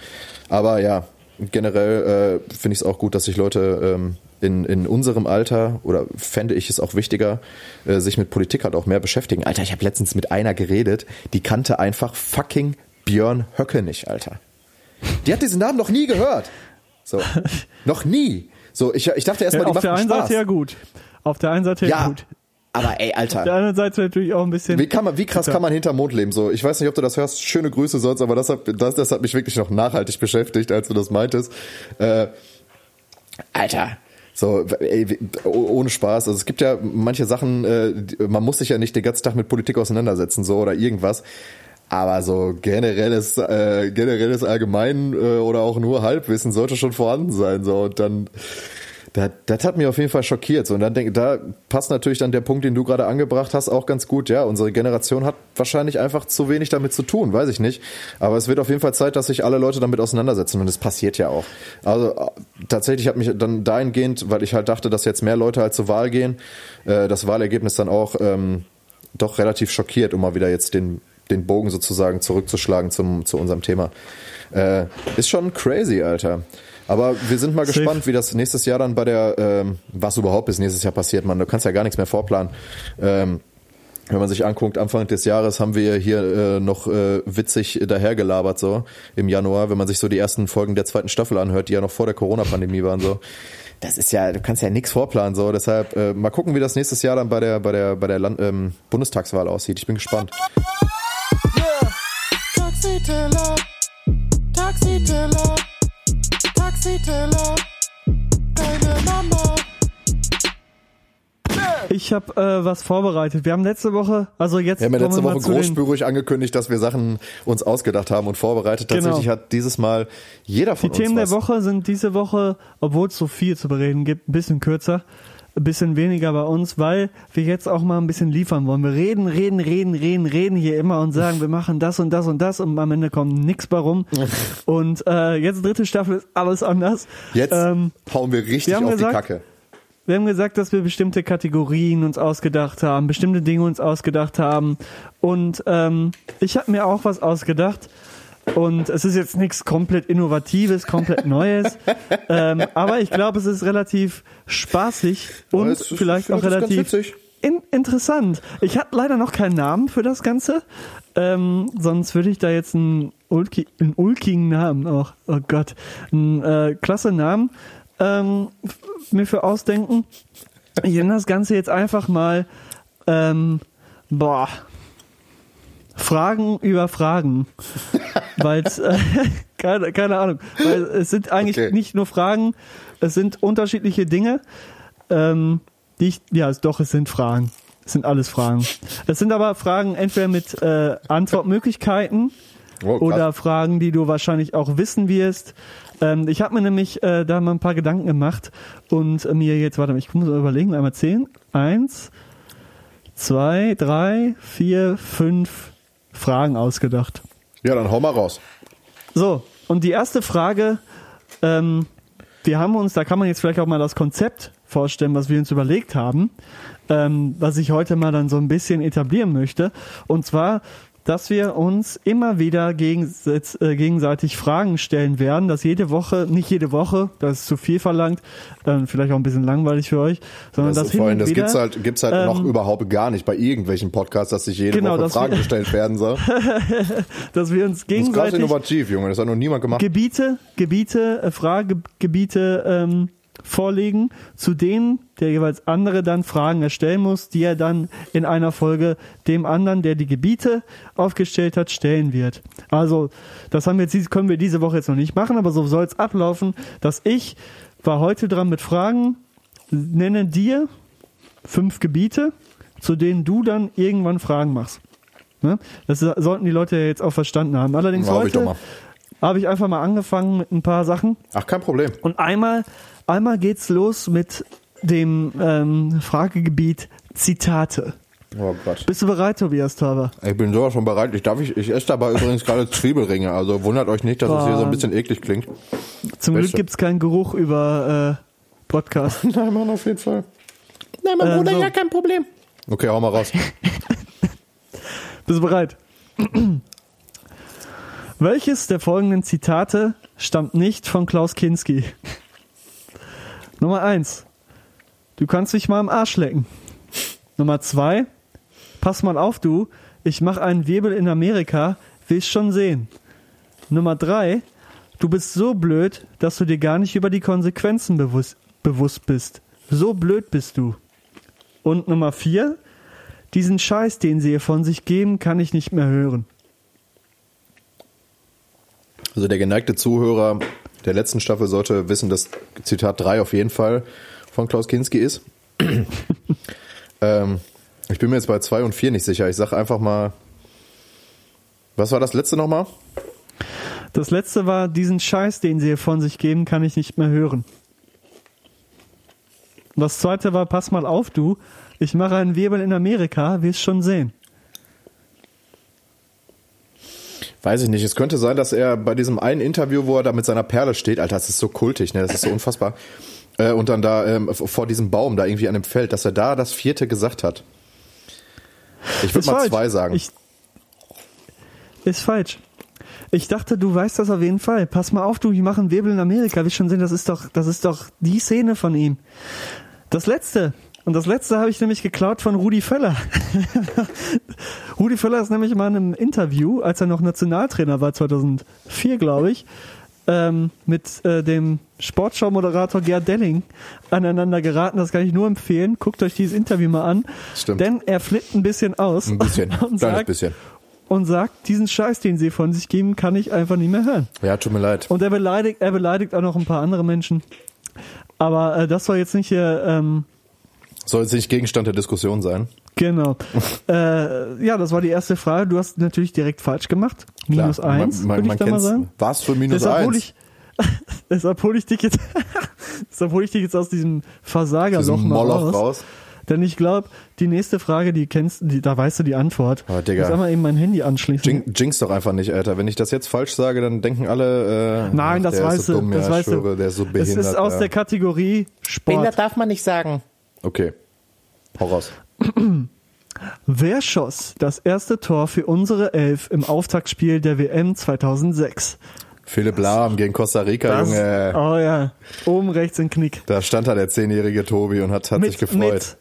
Aber ja, generell äh, finde ich es auch gut, dass sich Leute ähm, in, in unserem Alter oder fände ich es auch wichtiger, äh, sich mit Politik halt auch mehr beschäftigen. Alter, ich habe letztens mit einer geredet, die kannte einfach fucking Björn Höcke nicht, Alter. Die hat diesen Namen noch nie gehört. So, noch nie. So, ich, ich dachte erstmal, ja, die macht Auf der einen Spaß. Seite ja gut. Auf der einen Seite ja, ja gut. Aber ey, Alter. Auf der anderen Seite natürlich auch ein bisschen. Wie, kann man, wie krass kann man hinterm Mond leben? So, ich weiß nicht, ob du das hörst. Schöne Grüße sonst, aber das hat, das, das hat mich wirklich noch nachhaltig beschäftigt, als du das meintest. Äh, Alter, so, ey, ohne Spaß. Also es gibt ja manche Sachen, äh, man muss sich ja nicht den ganzen Tag mit Politik auseinandersetzen, so oder irgendwas. Aber so generelles, äh, generelles Allgemein äh, oder auch nur Halbwissen sollte schon vorhanden sein. So und dann das, das hat mich auf jeden Fall schockiert. Und dann denke, da passt natürlich dann der Punkt, den du gerade angebracht hast, auch ganz gut. Ja, unsere Generation hat wahrscheinlich einfach zu wenig damit zu tun, weiß ich nicht. Aber es wird auf jeden Fall Zeit, dass sich alle Leute damit auseinandersetzen und es passiert ja auch. Also äh, tatsächlich hat mich dann dahingehend, weil ich halt dachte, dass jetzt mehr Leute halt zur Wahl gehen, äh, das Wahlergebnis dann auch ähm, doch relativ schockiert, um mal wieder jetzt den den Bogen sozusagen zurückzuschlagen zum, zu unserem Thema. Äh, ist schon crazy, Alter. Aber wir sind mal Safe. gespannt, wie das nächstes Jahr dann bei der, ähm, was überhaupt bis nächstes Jahr passiert, man. Du kannst ja gar nichts mehr vorplanen. Ähm, wenn man sich anguckt, Anfang des Jahres haben wir hier äh, noch äh, witzig dahergelabert, so im Januar, wenn man sich so die ersten Folgen der zweiten Staffel anhört, die ja noch vor der Corona-Pandemie waren, so. Das ist ja, du kannst ja nichts vorplanen, so. Deshalb äh, mal gucken, wie das nächstes Jahr dann bei der, bei der, bei der Land, ähm, Bundestagswahl aussieht. Ich bin gespannt. Yeah. Taxiteller, Taxiteller. Taxiteller, deine Mama. Ich habe äh, was vorbereitet. Wir haben letzte Woche, also jetzt. Wir haben ja letzte Woche großspürig angekündigt, dass wir Sachen uns ausgedacht haben und vorbereitet. Genau. Tatsächlich genau. hat dieses Mal jeder von Die uns Themen was. der Woche sind diese Woche, obwohl es so viel zu bereden gibt, ein bisschen kürzer ein bisschen weniger bei uns, weil wir jetzt auch mal ein bisschen liefern wollen. Wir reden, reden, reden, reden, reden hier immer und sagen, wir machen das und das und das und am Ende kommt nichts bei rum. Und äh, jetzt dritte Staffel ist alles anders. Jetzt ähm, hauen wir richtig wir auf gesagt, die Kacke. Wir haben gesagt, dass wir bestimmte Kategorien uns ausgedacht haben, bestimmte Dinge uns ausgedacht haben. Und ähm, ich habe mir auch was ausgedacht. Und es ist jetzt nichts komplett Innovatives, komplett Neues. ähm, aber ich glaube, es ist relativ spaßig und ja, vielleicht auch relativ in, interessant. Ich habe leider noch keinen Namen für das Ganze. Ähm, sonst würde ich da jetzt einen, Ulki, einen ulkigen Namen, oh, oh Gott, einen äh, klasse Namen ähm, mir für ausdenken. Ich nenne das Ganze jetzt einfach mal, ähm, boah, Fragen über Fragen. Weil es, äh, keine, keine Ahnung, weil es sind eigentlich okay. nicht nur Fragen, es sind unterschiedliche Dinge. Ähm, die ich, ja, doch, es sind Fragen. Es sind alles Fragen. Es sind aber Fragen entweder mit äh, Antwortmöglichkeiten oh, oder Fragen, die du wahrscheinlich auch wissen wirst. Ähm, ich habe mir nämlich äh, da mal ein paar Gedanken gemacht und mir jetzt, warte mal, ich muss mal überlegen, einmal zehn. Eins, zwei, drei, vier, fünf Fragen ausgedacht. Ja, dann hau mal raus. So, und die erste Frage, ähm, wir haben uns, da kann man jetzt vielleicht auch mal das Konzept vorstellen, was wir uns überlegt haben, ähm, was ich heute mal dann so ein bisschen etablieren möchte. Und zwar dass wir uns immer wieder gegenseitig, äh, gegenseitig Fragen stellen werden, dass jede Woche, nicht jede Woche, das ist zu viel verlangt, äh, vielleicht auch ein bisschen langweilig für euch, sondern das, das vor allem, das gibt's halt, gibt's halt ähm, noch überhaupt gar nicht bei irgendwelchen Podcasts, dass sich jede genau, Woche Fragen gestellt werden soll. dass wir uns gegenseitig. Das ist innovativ, Junge, das hat noch niemand gemacht. Gebiete, Gebiete, äh, Fragegebiete, ähm, vorlegen, zu denen der jeweils andere dann Fragen erstellen muss, die er dann in einer Folge dem anderen, der die Gebiete aufgestellt hat, stellen wird. Also, das haben wir jetzt, können wir diese Woche jetzt noch nicht machen, aber so soll es ablaufen, dass ich war heute dran mit Fragen, nenne dir fünf Gebiete, zu denen du dann irgendwann Fragen machst. Ne? Das sollten die Leute jetzt auch verstanden haben. Allerdings ja, heute habe ich einfach mal angefangen mit ein paar Sachen. Ach, kein Problem. Und einmal Einmal geht's los mit dem ähm, Fragegebiet Zitate. Oh Gott. Bist du bereit, Tobias Tauber? Ich bin sowas schon bereit. Ich, darf, ich, ich esse dabei übrigens gerade Zwiebelringe, also wundert euch nicht, dass Boah. es hier so ein bisschen eklig klingt. Zum Beste. Glück gibt's keinen Geruch über äh, Podcast. Nein, Mann, auf jeden Fall. Nein, mein Bruder, äh, so. ja, kein Problem. Okay, hau mal raus. Bist du bereit? Welches der folgenden Zitate stammt nicht von Klaus Kinski? Nummer eins, du kannst dich mal am Arsch lecken. Nummer zwei, pass mal auf, du, ich mach einen Wirbel in Amerika, willst schon sehen. Nummer drei, du bist so blöd, dass du dir gar nicht über die Konsequenzen bewusst, bewusst bist. So blöd bist du. Und Nummer vier, diesen Scheiß, den sie ihr von sich geben, kann ich nicht mehr hören. Also der geneigte Zuhörer der letzten Staffel sollte wissen, dass Zitat 3 auf jeden Fall von Klaus Kinski ist. ähm, ich bin mir jetzt bei 2 und 4 nicht sicher. Ich sag einfach mal. Was war das letzte nochmal? Das letzte war, diesen Scheiß, den sie von sich geben, kann ich nicht mehr hören. Das zweite war, pass mal auf, du. Ich mache einen Wirbel in Amerika, wirst schon sehen. Weiß ich nicht. Es könnte sein, dass er bei diesem einen Interview, wo er da mit seiner Perle steht, Alter, das ist so kultig, ne? Das ist so unfassbar. Äh, und dann da ähm, vor diesem Baum da irgendwie an dem Feld, dass er da das vierte gesagt hat. Ich würde mal falsch. zwei sagen. Ich, ist falsch. Ich dachte, du weißt das auf jeden Fall. Pass mal auf, du, ich mache einen Wirbel in Amerika. Wie schon sehen, das ist doch, das ist doch die Szene von ihm. Das letzte, und das letzte habe ich nämlich geklaut von Rudi Völler. Rudi Völler ist nämlich mal in einem Interview, als er noch Nationaltrainer war, 2004, glaube ich, ähm, mit äh, dem Sportschau-Moderator Gerd Delling aneinander geraten. Das kann ich nur empfehlen. Guckt euch dieses Interview mal an. Stimmt. Denn er flippt ein bisschen aus. Ein bisschen. Und sagt, bisschen. Und sagt, diesen Scheiß, den sie von sich geben, kann ich einfach nicht mehr hören. Ja, tut mir leid. Und er beleidigt, er beleidigt auch noch ein paar andere Menschen. Aber äh, das soll jetzt nicht hier ähm, soll jetzt nicht Gegenstand der Diskussion sein. Genau. äh, ja, das war die erste Frage. Du hast natürlich direkt falsch gemacht. Minus Klar, eins, würde ich da mal sagen. Was für minus deshalb eins? Ich, deshalb hole ich dich jetzt, deshalb hole ich dich jetzt aus diesem Versagerloch mal raus. raus. Denn ich glaube, die nächste Frage, die kennst, die, da weißt du die Antwort. Oh, Digga. Ich sag mal eben mein Handy anschließen. Jink, jinx doch einfach nicht, Alter. Wenn ich das jetzt falsch sage, dann denken alle, äh, Nein, ach, das weißt so du, das weißt schwöre, du. Der ist so behindert, es ist aus ja. der Kategorie Sport. Behindert darf man nicht sagen. Okay. Hau raus. Wer schoss das erste Tor für unsere Elf im Auftaktspiel der WM 2006? Philipp Lahm gegen Costa Rica, das, Junge. Oh ja, oben rechts im Knick. Da stand da der zehnjährige Tobi und hat, hat mit, sich gefreut.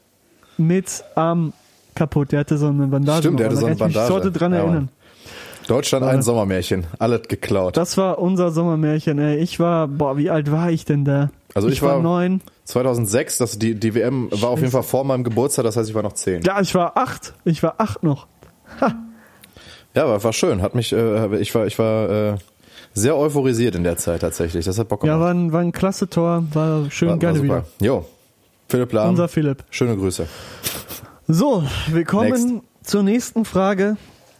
Mit, mit Arm kaputt, der hatte so eine Bandage. Stimmt, der hatte so eine Bandage. Ich sollte dran ja, erinnern. Deutschland ein Sommermärchen, alles geklaut. Das war unser Sommermärchen, ey. Ich war, boah, wie alt war ich denn da? Also ich, ich war neun. 2006, das, die, die WM war auf jeden Fall vor meinem Geburtstag, das heißt, ich war noch zehn. Ja, ich war acht. Ich war acht noch. Ha. Ja, aber war schön. Hat mich, äh, ich war, ich war äh, sehr euphorisiert in der Zeit tatsächlich. Das hat Bock gemacht. Ja, war ein, war ein klasse Tor, war schön war, geil wieder. Jo, Philipp Lahm. Unser Philipp. Schöne Grüße. So, wir kommen Next. zur nächsten Frage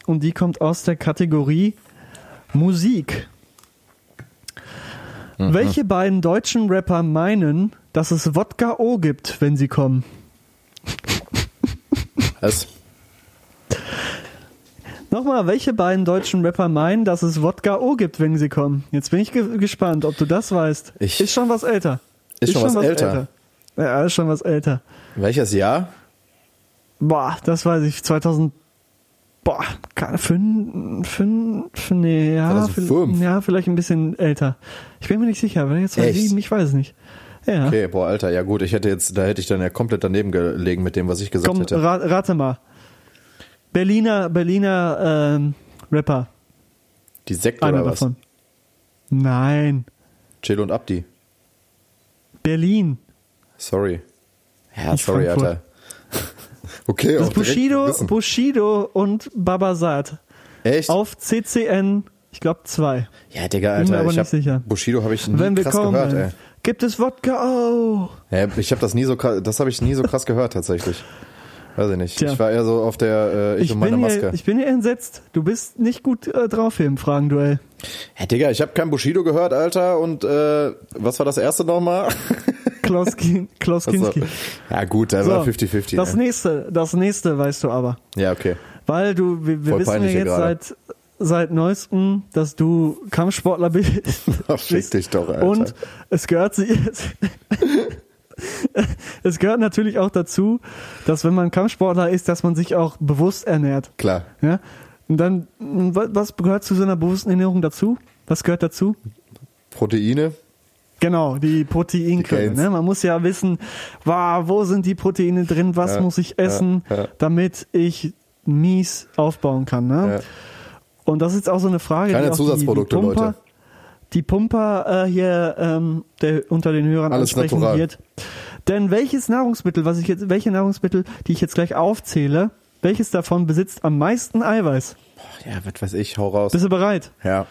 und die kommt aus der Kategorie Musik. Mhm. Welche beiden deutschen Rapper meinen, dass es Wodka O gibt, wenn sie kommen? Was? Nochmal, welche beiden deutschen Rapper meinen, dass es Wodka O gibt, wenn sie kommen? Jetzt bin ich ge gespannt, ob du das weißt. Ich- ist schon was älter. Ist schon was älter. Ja, ist schon was älter. Welches Jahr? Boah, das weiß ich. 2000. Boah, keine, fünf, fünf, nee, ja, 2005. vi- ja, vielleicht ein bisschen älter. Ich bin mir nicht sicher, weil jetzt sieben, ich weiß es nicht. Ja. Okay, boah, Alter, ja gut, ich hätte jetzt, da hätte ich dann ja komplett daneben gelegen mit dem, was ich gesagt Komm, hätte. ra rate mal. Berliner, Berliner ähm, Rapper. Die Sekt Einer oder was? davon. Nein. Chill und Abdi. Berlin. Sorry. Ja, Nicht sorry, Frankfurt. Alter. okay, Das Bushido. Bushido und Babasat. Echt? Auf CCN, ich glaube zwei. ja, Digga, Bin mir Alter, aber ich nicht hab, sicher. Bushido habe ich nie Wenn wir krass kommen, gehört, ey. Gibt es Wodka Oh. Ja, ich habe das nie so krass, das habe ich nie so krass gehört tatsächlich. Weiß ich nicht. Tja. Ich war eher so auf der äh, ich, Ich und meine bin, Maske. hier, ich bin hier entsetzt. Du bist nicht gut äh, drauf hier im Fragenduell. Hey, Digga, ich habe kein Bushido gehört, Alter. Und äh, was war das erste nochmal? Klaus, Kin Klaus Also, Kinski. ja gut, der So, war 50-50. Das ne? nächste, das nächste weißt du aber. Ja, okay. Weil du, wir, wir wissen ja jetzt seit, seit neuestem, dass du Kampfsportler bist. Ach, fick dich doch, Alter. Und es gehört sie Es gehört natürlich auch dazu, dass wenn man Kampfsportler ist, dass man sich auch bewusst ernährt. Klar. Ja? Und dann, wa- was gehört zu so einer bewussten Ernährung dazu? Was gehört dazu? Proteine. Genau, die Proteinquelle. Ne? Man muss ja wissen, wow, wo sind die Proteine drin, was Ja, muss ich essen, ja, ja. damit ich mies aufbauen kann. Ne? Und das ist jetzt auch so eine Frage, Keine die Zusatzprodukte, die, die Pumper, Leute. Die Pumper äh, hier ähm, der unter den Hörern Alles ansprechen natural. wird. Denn welches Nahrungsmittel, was ich jetzt, welche Nahrungsmittel, die ich jetzt gleich aufzähle, welches davon besitzt am meisten Eiweiß? Ja, was weiß ich, hau raus. Bist du bereit? Ja.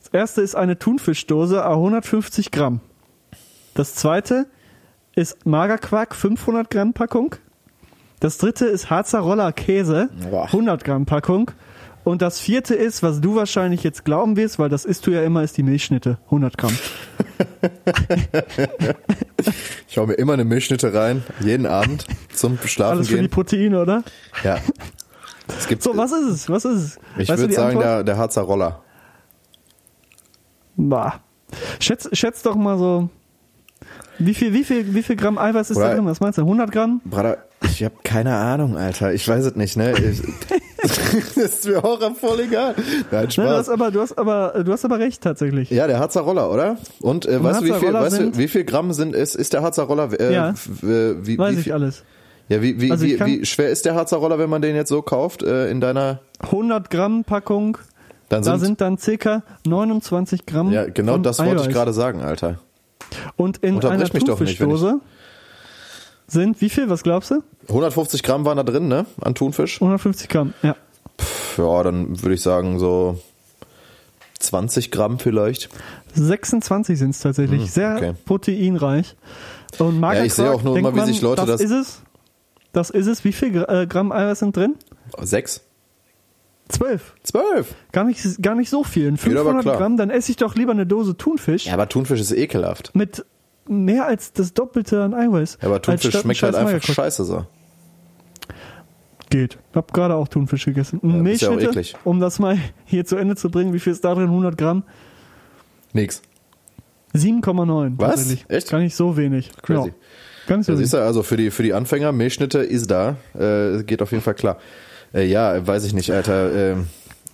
Das erste ist eine Thunfischdose, a 150 Gramm. Das zweite ist Magerquark, 500 Gramm Packung. Das dritte ist Harzer Roller Käse, Boah. 100 Gramm Packung. Und das vierte ist, was du wahrscheinlich jetzt glauben wirst, weil das isst du ja immer, ist die Milchschnitte, 100 Gramm. Ich hau mir immer eine Milchschnitte rein, jeden Abend zum Schlafen Alles für die gehen. Proteine, oder? Ja. Es gibt, So, was ist es? Was ist es? ich würde die sagen, Antwort? der, der Harzer Roller. Bah. Schätz, schätz doch mal so, wie viel, wie viel, wie viel Gramm Eiweiß ist da Oder- drin? Was meinst du? 100 Gramm? Bruder, ich habe keine Ahnung, Alter. Ich weiß es nicht, ne? Ich, das ist mir auch voll egal. Nein, Ne, du hast Spaß. aber, du hast aber, du hast aber recht tatsächlich. Ja, der Harzer Roller, oder? Und äh, weißt, du, wie viel, weißt du, sind- wie viel Gramm sind ist, ist der Harzer Roller? Äh, Ja. wie, Weiß wie ich viel, alles. Ja, wie, wie, Also ich wie, wie schwer ist der Harzer Roller, wenn man den jetzt so kauft äh, in deiner? 100 Gramm Packung, Dann da sind, sind dann circa 29 Gramm. ja genau das wollte ich Eiweiß. gerade sagen, Alter. Und in einer ich- Thunfischdose sind wie viel? Was glaubst du? 150 Gramm waren da drin, ne? An Thunfisch. 150 Gramm. Ja. Pff, Ja, dann würde ich sagen so 20 Gramm vielleicht. 26 sind es tatsächlich. Hm, Sehr okay. proteinreich. Und Magerquark, Ja, ich sehe auch nur immer, wie man, sich Leute das das- ist es. Das ist es. Wie viel äh, Gramm Eiweiß sind drin? Sechs? 12. Zwölf? Gar nicht, gar nicht so viel. In Geht aber 500 klar. Gramm, dann esse ich doch lieber eine Dose Thunfisch Ja, aber Thunfisch ist ekelhaft. mit mehr als das Doppelte an Eiweiß. Ja, aber Thunfisch schmeckt halt einfach Magerquark. scheiße so. Geht. Hab gerade auch Thunfisch gegessen. Ja, ja Milchschnitte, eklig. um das mal hier zu Ende zu bringen. Wie viel ist da drin? 100 Gramm? Nix. 7,9. Was? Echt? Gar nicht so wenig. Crazy. Ja. Da wenig. siehst du, also für die, für die Anfänger, Milchschnitte ist da. Äh, geht auf jeden Fall klar. Äh, ja, weiß ich nicht, Alter. Ähm,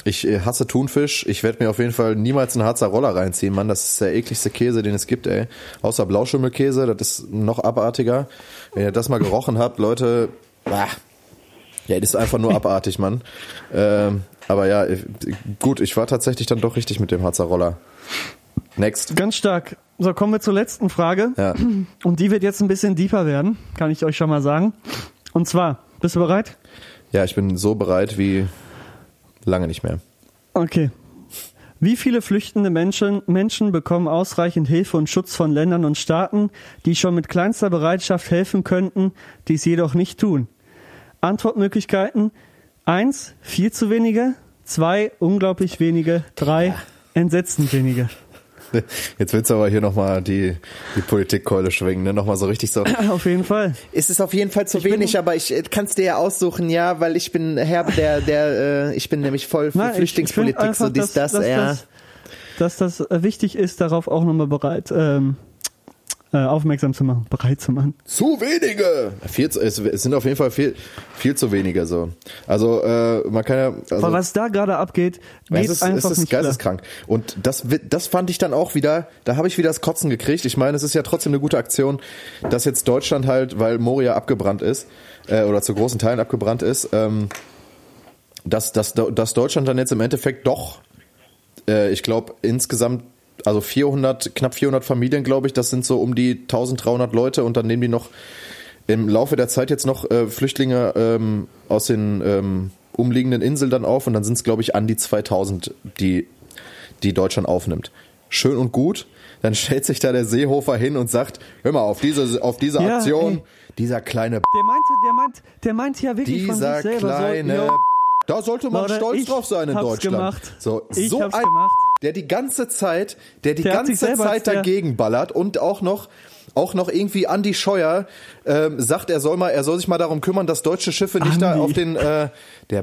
ich äh, hasse Thunfisch. Ich werde mir auf jeden Fall niemals einen Harzer Roller reinziehen, Mann. Das ist der ekligste Käse, den es gibt, ey. Außer Blauschimmelkäse, das ist noch abartiger. Wenn ihr das mal gerochen habt, Leute, bah. ja, das ist einfach nur abartig, Mann. Ähm, aber ja, äh, gut, ich war tatsächlich dann doch richtig mit dem Harzer Roller. Next. Ganz stark. So, kommen wir zur letzten Frage. Ja. Und die wird jetzt ein bisschen deeper werden, kann ich euch schon mal sagen. Und zwar, bist du bereit? ja, ich bin so bereit wie lange nicht mehr. Okay. Wie viele flüchtende Menschen, Menschen bekommen ausreichend Hilfe und Schutz von Ländern und Staaten, die schon mit kleinster Bereitschaft helfen könnten, dies jedoch nicht tun? Antwortmöglichkeiten: eins, viel zu wenige, zwei, unglaublich wenige, drei, entsetzend wenige. Jetzt willst du aber hier nochmal die, die Politikkeule schwingen, ne? Nochmal so richtig so. Auf jeden Fall. Es ist auf jeden Fall zu ich wenig, aber ich äh, kann es dir ja aussuchen, ja, weil ich bin Herr der, der, äh, ich bin nämlich voll für Nein, Flüchtlingspolitik, einfach, so dies, das, dass, ja. Dass, dass das wichtig ist, darauf auch nochmal bereit, ähm, äh, aufmerksam zu machen, bereit zu machen. Zu wenige! Viel, es, es sind auf jeden Fall viel, viel zu wenige so. Also äh, man kann ja. Also, Aber was da gerade abgeht, geht es ist, einfach es ist nicht geisteskrank. Klar. Und das, das fand ich dann auch wieder, da habe ich wieder das Kotzen gekriegt. Ich meine, es ist ja trotzdem eine gute Aktion, dass jetzt Deutschland halt, weil Moria abgebrannt ist, äh, oder zu großen Teilen abgebrannt ist, ähm, dass, dass, dass Deutschland dann jetzt im Endeffekt doch, äh, ich glaube, insgesamt also 400, knapp 400 Familien, glaube ich, das sind so um die 1300 Leute und dann nehmen die noch im Laufe der Zeit jetzt noch äh, Flüchtlinge ähm, aus den ähm, umliegenden Inseln dann auf und dann sind es, glaube ich, an die 2000, die, die Deutschland aufnimmt. Schön und gut. Dann stellt sich da der Seehofer hin und sagt, hör mal, auf diese, auf diese ja, Aktion, ey. dieser kleine Der meinte, der meint, der meint ja wirklich dieser von sich selber. Kleine so, da sollte man Leute, stolz drauf sein in Deutschland. Gemacht. So, ich so ein, gemacht. Der die ganze Zeit, der die der ganze Zeit dagegen ballert und auch noch auch noch irgendwie Andy Scheuer ähm, sagt, er soll mal, er soll sich mal darum kümmern, dass deutsche Schiffe nicht Andi. da auf den äh, der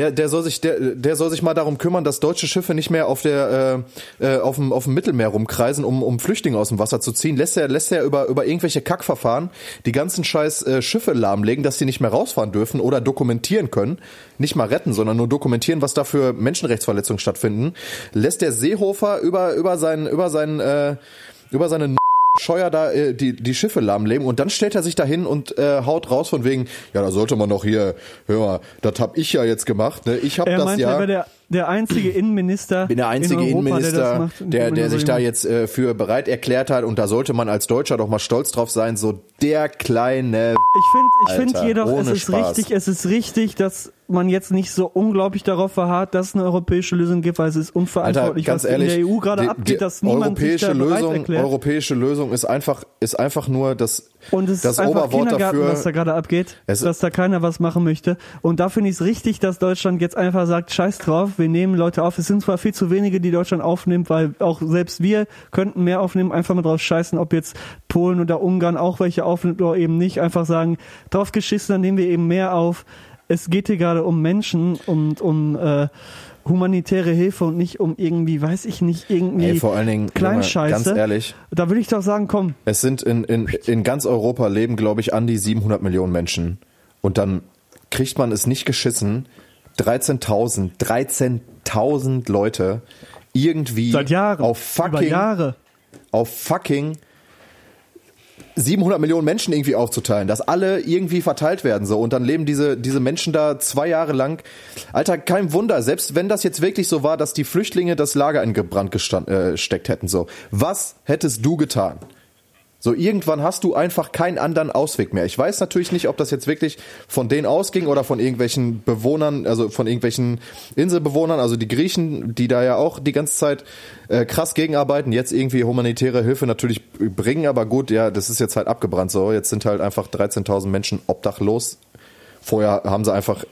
der, der soll sich, der, der soll sich mal darum kümmern, dass deutsche Schiffe nicht mehr auf der, äh, äh, auf dem, auf dem Mittelmeer rumkreisen, um, um Flüchtlinge aus dem Wasser zu ziehen. Lässt er, lässt er über, über irgendwelche Kackverfahren die ganzen scheiß äh, Schiffe lahmlegen, dass sie nicht mehr rausfahren dürfen oder dokumentieren können. Nicht mal retten, sondern nur dokumentieren, was da für Menschenrechtsverletzungen stattfinden. Lässt der Seehofer über, über seinen, über seinen, äh, über seine Scheuer da äh, die, die Schiffe lahmlegen und dann stellt er sich dahin und äh, haut raus von wegen, ja, da sollte man doch hier, hör mal, das hab ich ja jetzt gemacht, ne? Ich hab er das ja. Er der, der einzige Innenminister. Bin der einzige in Europa, Innenminister, der, der, der sich da jetzt äh, für bereit erklärt hat und da sollte man als Deutscher doch mal stolz drauf sein, so der kleine. Ich finde, ich finde jedoch, es ist Spaß. richtig, es ist richtig, dass man jetzt nicht so unglaublich darauf verharrt, dass es eine europäische Lösung gibt, weil es ist unverantwortlich, Alter, was ehrlich, in der EU gerade abgeht, dass niemand europäische sich da Lösung, erklärt. Europäische Lösung ist einfach, ist einfach nur das, und es das ist einfach Oberwort dafür, was da gerade abgeht, dass da keiner was machen möchte. Und da finde ich es richtig, dass Deutschland jetzt einfach sagt, scheiß drauf, wir nehmen Leute auf. Es sind zwar viel zu wenige, die Deutschland aufnimmt, weil auch selbst wir könnten mehr aufnehmen, einfach mal drauf scheißen, ob jetzt Polen oder Ungarn auch welche aufnimmt oder eben nicht. Einfach sagen, drauf geschissen, dann nehmen wir eben mehr auf es geht hier gerade um Menschen und um äh, humanitäre Hilfe und nicht um irgendwie, weiß ich nicht, irgendwie Ey, vor allen Dingen, Kleinscheiße. Ganz ehrlich. Da würde ich doch sagen, komm. Es sind in, in, in ganz Europa leben, glaube ich, an die 700 Millionen Menschen. Und dann kriegt man es nicht geschissen, 13.000, 13.000 Leute irgendwie Seit Jahren, auf fucking, Jahre. auf fucking 700 Millionen Menschen irgendwie aufzuteilen, dass alle irgendwie verteilt werden so und dann leben diese diese Menschen da zwei Jahre lang. Alter, kein Wunder, selbst wenn das jetzt wirklich so war, dass die Flüchtlinge das Lager in Brand gesteckt äh, hätten so. Was hättest du getan? So, irgendwann hast du einfach keinen anderen Ausweg mehr. Ich weiß natürlich nicht, ob das jetzt wirklich von denen ausging oder von irgendwelchen Bewohnern, also von irgendwelchen Inselbewohnern, also die Griechen, die da ja auch die ganze Zeit äh, krass gegenarbeiten, jetzt irgendwie humanitäre Hilfe natürlich bringen, aber gut, ja, das ist jetzt halt abgebrannt so. Jetzt sind halt einfach 13.000 Menschen obdachlos. Vorher haben sie einfach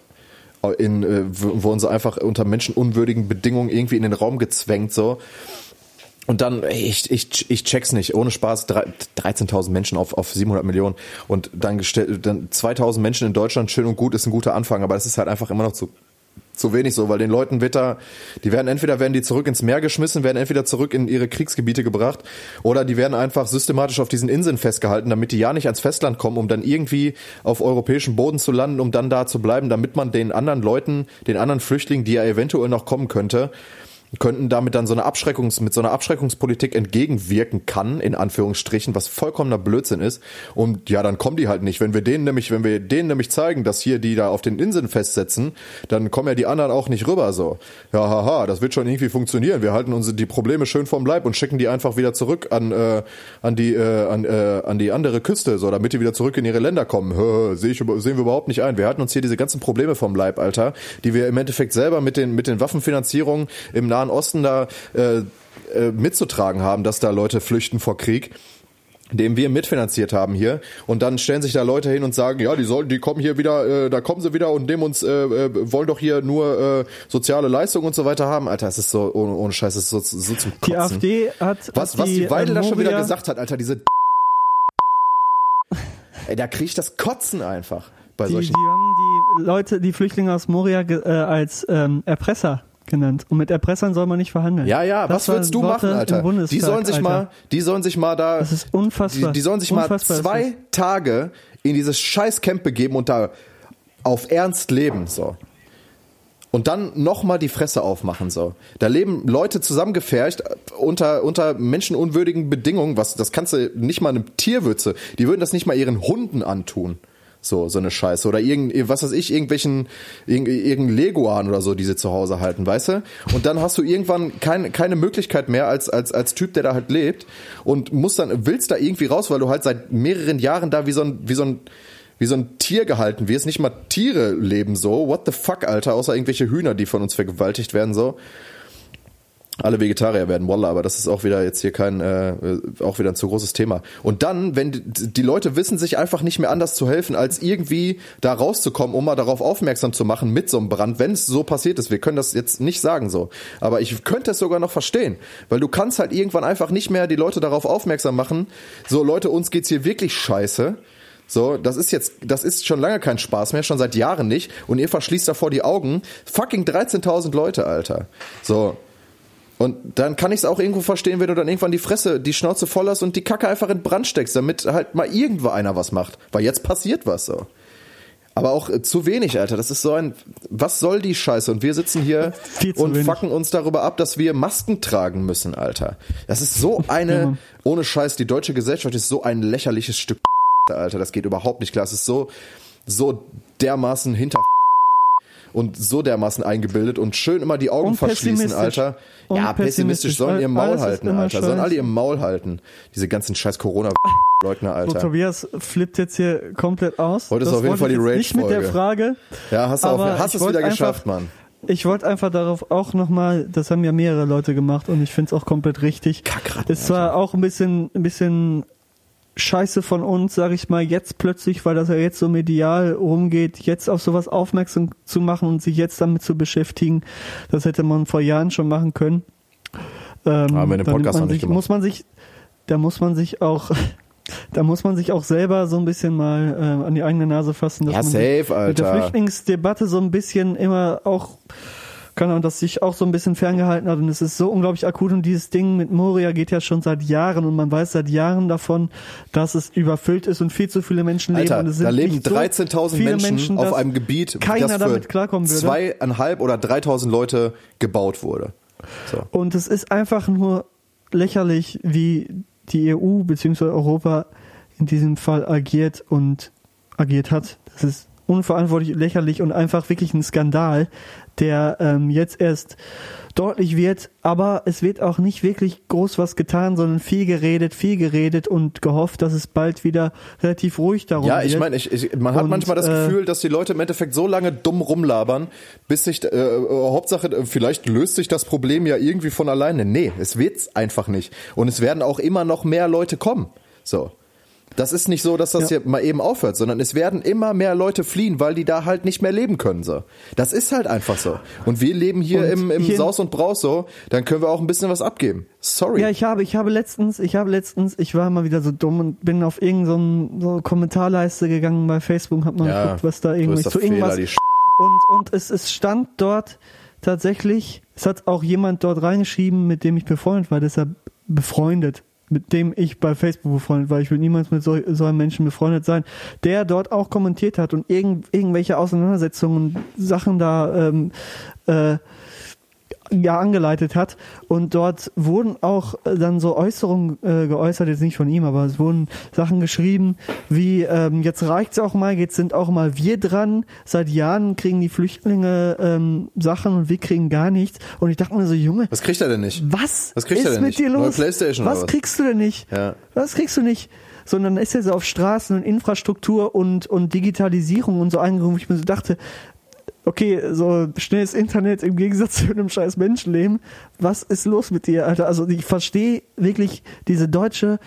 in, äh, wurden sie einfach unter menschenunwürdigen Bedingungen irgendwie in den Raum gezwängt so. Und dann, ich, ich, ich check's nicht, ohne Spaß, 13.000 Menschen auf, auf 700 Millionen. Und dann gestellt, dann 2.000 Menschen in Deutschland, schön und gut, ist ein guter Anfang, aber das ist halt einfach immer noch zu, zu wenig so, weil den Leuten wird da, die werden entweder werden die zurück ins Meer geschmissen, werden entweder zurück in ihre Kriegsgebiete gebracht oder die werden einfach systematisch auf diesen Inseln festgehalten, damit die ja nicht ans Festland kommen, um dann irgendwie auf europäischem Boden zu landen, um dann da zu bleiben, damit man den anderen Leuten, den anderen Flüchtlingen, die ja eventuell noch kommen könnte, könnten damit dann so eine Abschreckungs, mit so einer Abschreckungspolitik entgegenwirken kann, in Anführungsstrichen, was vollkommener Blödsinn ist. Und ja, dann kommen die halt nicht. Wenn wir denen nämlich, wenn wir denen nämlich zeigen, dass hier die da auf den Inseln festsetzen, dann kommen ja die anderen auch nicht rüber so. Ja, haha, das wird schon irgendwie funktionieren. Wir halten unsere die Probleme schön vom Leib und schicken die einfach wieder zurück an, äh, an die, äh, an, äh, an die andere Küste, so, damit die wieder zurück in ihre Länder kommen. Hö, seh ich, sehen wir überhaupt nicht ein. Wir halten uns hier diese ganzen Probleme vom Leib, Alter, die wir im Endeffekt selber mit den, mit den Waffenfinanzierungen im Nahen Osten da äh, äh, mitzutragen haben, dass da Leute flüchten vor Krieg. den wir mitfinanziert haben hier und dann stellen sich da Leute hin und sagen, ja, die sollen, die kommen hier wieder, äh, da kommen sie wieder und nehmen uns, äh, äh, wollen doch hier nur äh, soziale Leistung und so weiter haben. Alter, es ist so ohne, ohne Scheiß, es ist so, so zum Kotzen. Die AfD hat was, was die Weidel da schon wieder gesagt hat, Alter, diese Ey, da krieg ich das Kotzen einfach bei Die, die solchen haben die Leute, die Flüchtlinge aus Moria äh, als ähm, Erpresser genannt. Und mit Erpressern soll man nicht verhandeln. Ja, ja, Das was willst du Worte machen, Alter? Die sollen sich Alter. mal, die sollen sich mal da Das ist unfassbar. Die, die sollen sich mal Unfassbar ist zwei. Tage in dieses Scheißcamp begeben und da auf Ernst leben, so. Und dann nochmal die Fresse aufmachen, so. Da leben Leute zusammengefercht äh, unter, unter menschenunwürdigen Bedingungen, was, das kannst du nicht mal einem Tierwürze, die würden das nicht mal ihren Hunden antun. So, so eine Scheiße. Oder irgend, was weiß ich, irgendwelchen, irgend, irgendein Leguan oder so, die sie zu Hause halten, weißt du? Und dann hast du irgendwann kein, keine Möglichkeit mehr als, als, als Typ, der da halt lebt und musst dann, willst da irgendwie raus, weil du halt seit mehreren Jahren da wie so ein, wie so ein, wie so ein Tier gehalten wirst. Nicht mal Tiere leben so. What the fuck, Alter? Außer irgendwelche Hühner, die von uns vergewaltigt werden, so. Alle Vegetarier werden, Wallah, aber das ist auch wieder jetzt hier kein, äh, auch wieder ein zu großes Thema. Und dann, wenn die, die Leute wissen sich einfach nicht mehr anders zu helfen, als irgendwie da rauszukommen, um mal darauf aufmerksam zu machen mit so einem Brand, wenn es so passiert ist. Wir können das jetzt nicht sagen so, aber ich könnte es sogar noch verstehen, weil du kannst halt irgendwann einfach nicht mehr die Leute darauf aufmerksam machen. So Leute, uns geht's hier wirklich scheiße. So, das ist jetzt, das ist schon lange kein Spaß mehr, schon seit Jahren nicht. Und ihr verschließt davor die Augen. Fucking 13.000 Leute, Alter. So. Und dann kann ich es auch irgendwo verstehen, wenn du dann irgendwann die Fresse, die Schnauze voll hast und die Kacke einfach in Brand steckst, damit halt mal irgendwo einer was macht. Weil jetzt passiert was so. Aber auch äh, zu wenig, Alter. Das ist so ein, was soll die Scheiße? Und wir sitzen hier und wenig. fucken uns darüber ab, dass wir Masken tragen müssen, Alter. Das ist so eine, ohne Scheiß, die deutsche Gesellschaft ist so ein lächerliches Stück, Alter. Das geht überhaupt nicht klar. Es ist so, so dermaßen hinter und so dermaßen eingebildet und schön immer die Augen verschließen. Alter. Und ja, pessimistisch pessimistisch. sollen ihr Maul halten, Alter. Sollen alle ihr Maul halten. Diese ganzen scheiß Corona-Leugner, So, Alter. Tobias flippt jetzt hier komplett aus. Heute ist Das auf jeden Fall die jetzt Nicht mit der. Frage. Ja, hast du auch, hast es wieder einfach- geschafft, Mann. Ich wollte einfach darauf auch nochmal, das haben ja mehrere Leute gemacht und ich finde es auch komplett richtig. Kackratten, Ist zwar auch ein bisschen, ein bisschen scheiße von uns, sag ich mal, jetzt plötzlich, weil das ja jetzt so medial rumgeht, jetzt auf sowas aufmerksam zu machen und sich jetzt damit zu beschäftigen. Das hätte man vor Jahren schon machen können. Ähm, Haben wir den Podcast man noch nicht sich, gemacht. Muss man sich, da muss man sich auch, da muss man sich auch selber so ein bisschen mal äh, an die eigene Nase fassen, dass Ja, man safe, mit der. Flüchtlingsdebatte so ein bisschen immer auch kann und das sich auch so ein bisschen ferngehalten hat und es ist so unglaublich akut und dieses Ding mit Moria geht ja schon seit Jahren und man weiß seit Jahren davon, dass es überfüllt ist und viel zu viele Menschen leben Alter, und es sind da leben nicht so 13.000 viele Menschen, auf einem Gebiet, keiner das für damit klarkommen würde. zweieinhalb oder 3.000 Leute gebaut wurde. So. Und es ist einfach nur lächerlich, wie die EU bzw. Europa in diesem Fall agiert und agiert hat. Das ist unverantwortlich, lächerlich und einfach wirklich ein Skandal, der ähm, jetzt erst deutlich wird, aber es wird auch nicht wirklich groß was getan, sondern viel geredet, viel geredet und gehofft, dass es bald wieder relativ ruhig darum Ja, wird. ich meine, ich, ich, man hat Und, manchmal das äh, Gefühl, dass die Leute im Endeffekt so lange dumm rumlabern, bis sich, äh, äh, Hauptsache, äh, vielleicht löst sich das Problem ja irgendwie von alleine. Nee, es wird's einfach nicht. Und es werden auch immer noch mehr Leute kommen. So. Das ist nicht so, dass das Ja. hier mal eben aufhört, sondern es werden immer mehr Leute fliehen, weil die da halt nicht mehr leben können. So. Das ist halt einfach so. Und wir leben hier Und im, im hier- Saus und Braus so, dann können wir auch ein bisschen was abgeben. Sorry. Ja, ich habe, ich habe letztens, ich habe letztens, ich war mal wieder so dumm und bin auf irgendeine so Kommentarleiste gegangen bei Facebook, hab mal Ja, geguckt, was da irgendwie zu irgendwas und und es, es stand dort tatsächlich, es hat auch jemand dort reingeschrieben, mit dem ich befreundet war, deshalb befreundet, mit dem ich bei Facebook befreundet war. Ich will niemals mit so, so einem Menschen befreundet sein, der dort auch kommentiert hat und irgend, irgendwelche Auseinandersetzungen, Sachen da ähm, äh, ja angeleitet hat und dort wurden auch äh, dann so Äußerungen äh, geäußert, jetzt nicht von ihm, aber es wurden Sachen geschrieben, wie ähm, jetzt reicht's auch mal, jetzt sind auch mal wir dran, seit Jahren kriegen die Flüchtlinge ähm, Sachen und wir kriegen gar nichts und ich dachte mir so, Junge, Was kriegt er denn nicht? was, Was kriegt ist er denn mit nicht? dir Neue los? Playstation oder was was? kriegst du denn nicht? Ja. Was kriegst du nicht? Sondern ist er so auf Straßen und Infrastruktur und, und Digitalisierung und so eingegangen, wo ich mir so dachte, okay, so schnelles Internet im Gegensatz zu einem scheiß Menschenleben, was ist los mit dir, Alter? Also ich verstehe wirklich diese deutsche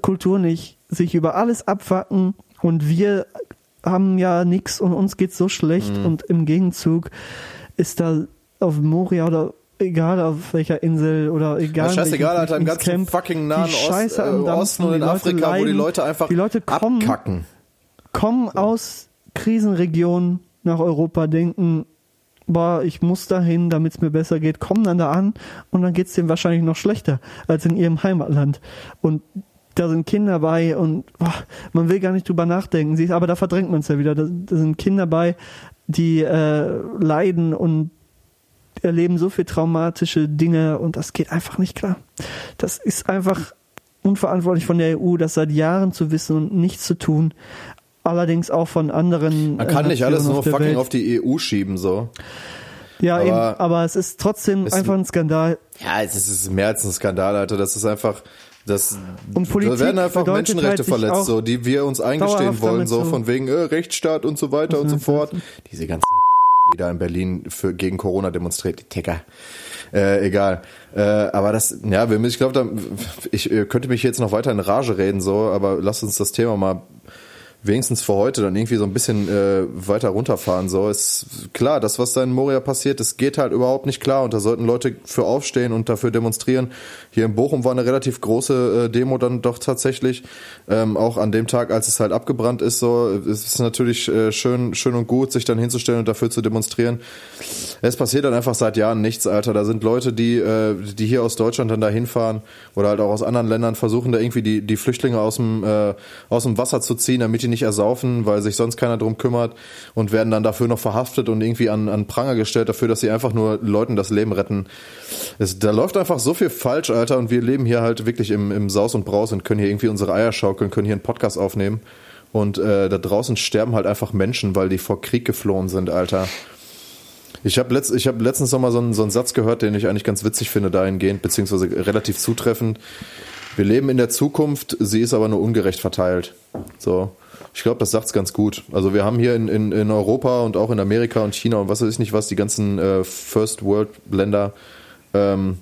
Kultur nicht sich über alles abfacken und wir haben ja nichts und uns geht's so schlecht mhm. und im Gegenzug ist da auf Moria oder egal auf welcher Insel oder egal. Ja, scheißegal, Alter, im ganzen Camp, fucking nahen Ost, äh, Osten und in Afrika, leiden, wo die Leute einfach die Leute kommen, abkacken. Kommen aus Krisenregionen nach Europa, denken, boah, ich muss dahin, damit es mir besser geht, kommen dann da an und dann geht's denen wahrscheinlich noch schlechter als in ihrem Heimatland. Und da sind Kinder bei und boah, man will gar nicht drüber nachdenken. Aber da verdrängt man es ja wieder. Da, da, sind Kinder bei, die äh, leiden und erleben so viel traumatische Dinge und das geht einfach nicht klar. Das ist einfach unverantwortlich von der EU, das seit Jahren zu wissen und nichts zu tun. Allerdings auch von anderen. Man kann äh, nicht alles nur fucking Welt. auf die EU schieben, so. Ja, aber, eben, aber es ist trotzdem einfach ein Skandal. Ja, es ist mehr als ein Skandal, Alter. Das ist einfach, das, und Politik da werden einfach Menschenrechte halt verletzt, so, die wir uns eingestehen wollen, so von wegen äh, Rechtsstaat und so weiter und so fort. Diese ganzen die da in Berlin für gegen Corona demonstriert, die Ticker. Äh, egal. Äh, aber das, ja, wir müssen, ich glaube, ich könnte mich jetzt noch weiter in Rage reden, so, aber lass uns das Thema mal wenigstens für heute dann irgendwie so ein bisschen äh, weiter runterfahren. So ist klar, das, was da in Moria passiert, das geht halt überhaupt nicht klar und da sollten Leute für aufstehen und dafür demonstrieren. Hier in Bochum war eine relativ große äh, Demo dann doch tatsächlich. Ähm, auch an dem Tag, als es halt abgebrannt ist, so es ist natürlich äh, schön, schön und gut, sich dann hinzustellen und dafür zu demonstrieren. Es passiert dann einfach seit Jahren nichts, Alter. Da sind Leute, die, äh, die hier aus Deutschland dann da hinfahren oder halt auch aus anderen Ländern versuchen, da irgendwie die, die Flüchtlinge aus dem, äh, aus dem Wasser zu ziehen, damit die nicht ersaufen, weil sich sonst keiner drum kümmert und werden dann dafür noch verhaftet und irgendwie an, an Pranger gestellt dafür, dass sie einfach nur Leuten das Leben retten. Es, da läuft einfach so viel falsch, Alter, und wir leben hier halt wirklich im, im Saus und Braus und können hier irgendwie unsere Eier schaukeln, können hier einen Podcast aufnehmen. Und äh, da draußen sterben halt einfach Menschen, weil die vor Krieg geflohen sind, Alter. Ich habe letzt, hab letztens noch mal so einen, so einen Satz gehört, den ich eigentlich ganz witzig finde dahingehend, beziehungsweise relativ zutreffend. Wir leben in der Zukunft, sie ist aber nur ungerecht verteilt. So. Ich glaube, das sagt's ganz gut. Also wir haben hier in, in, in Europa und auch in Amerika und China und was weiß ich nicht was, die ganzen äh, First World Länder, ähm,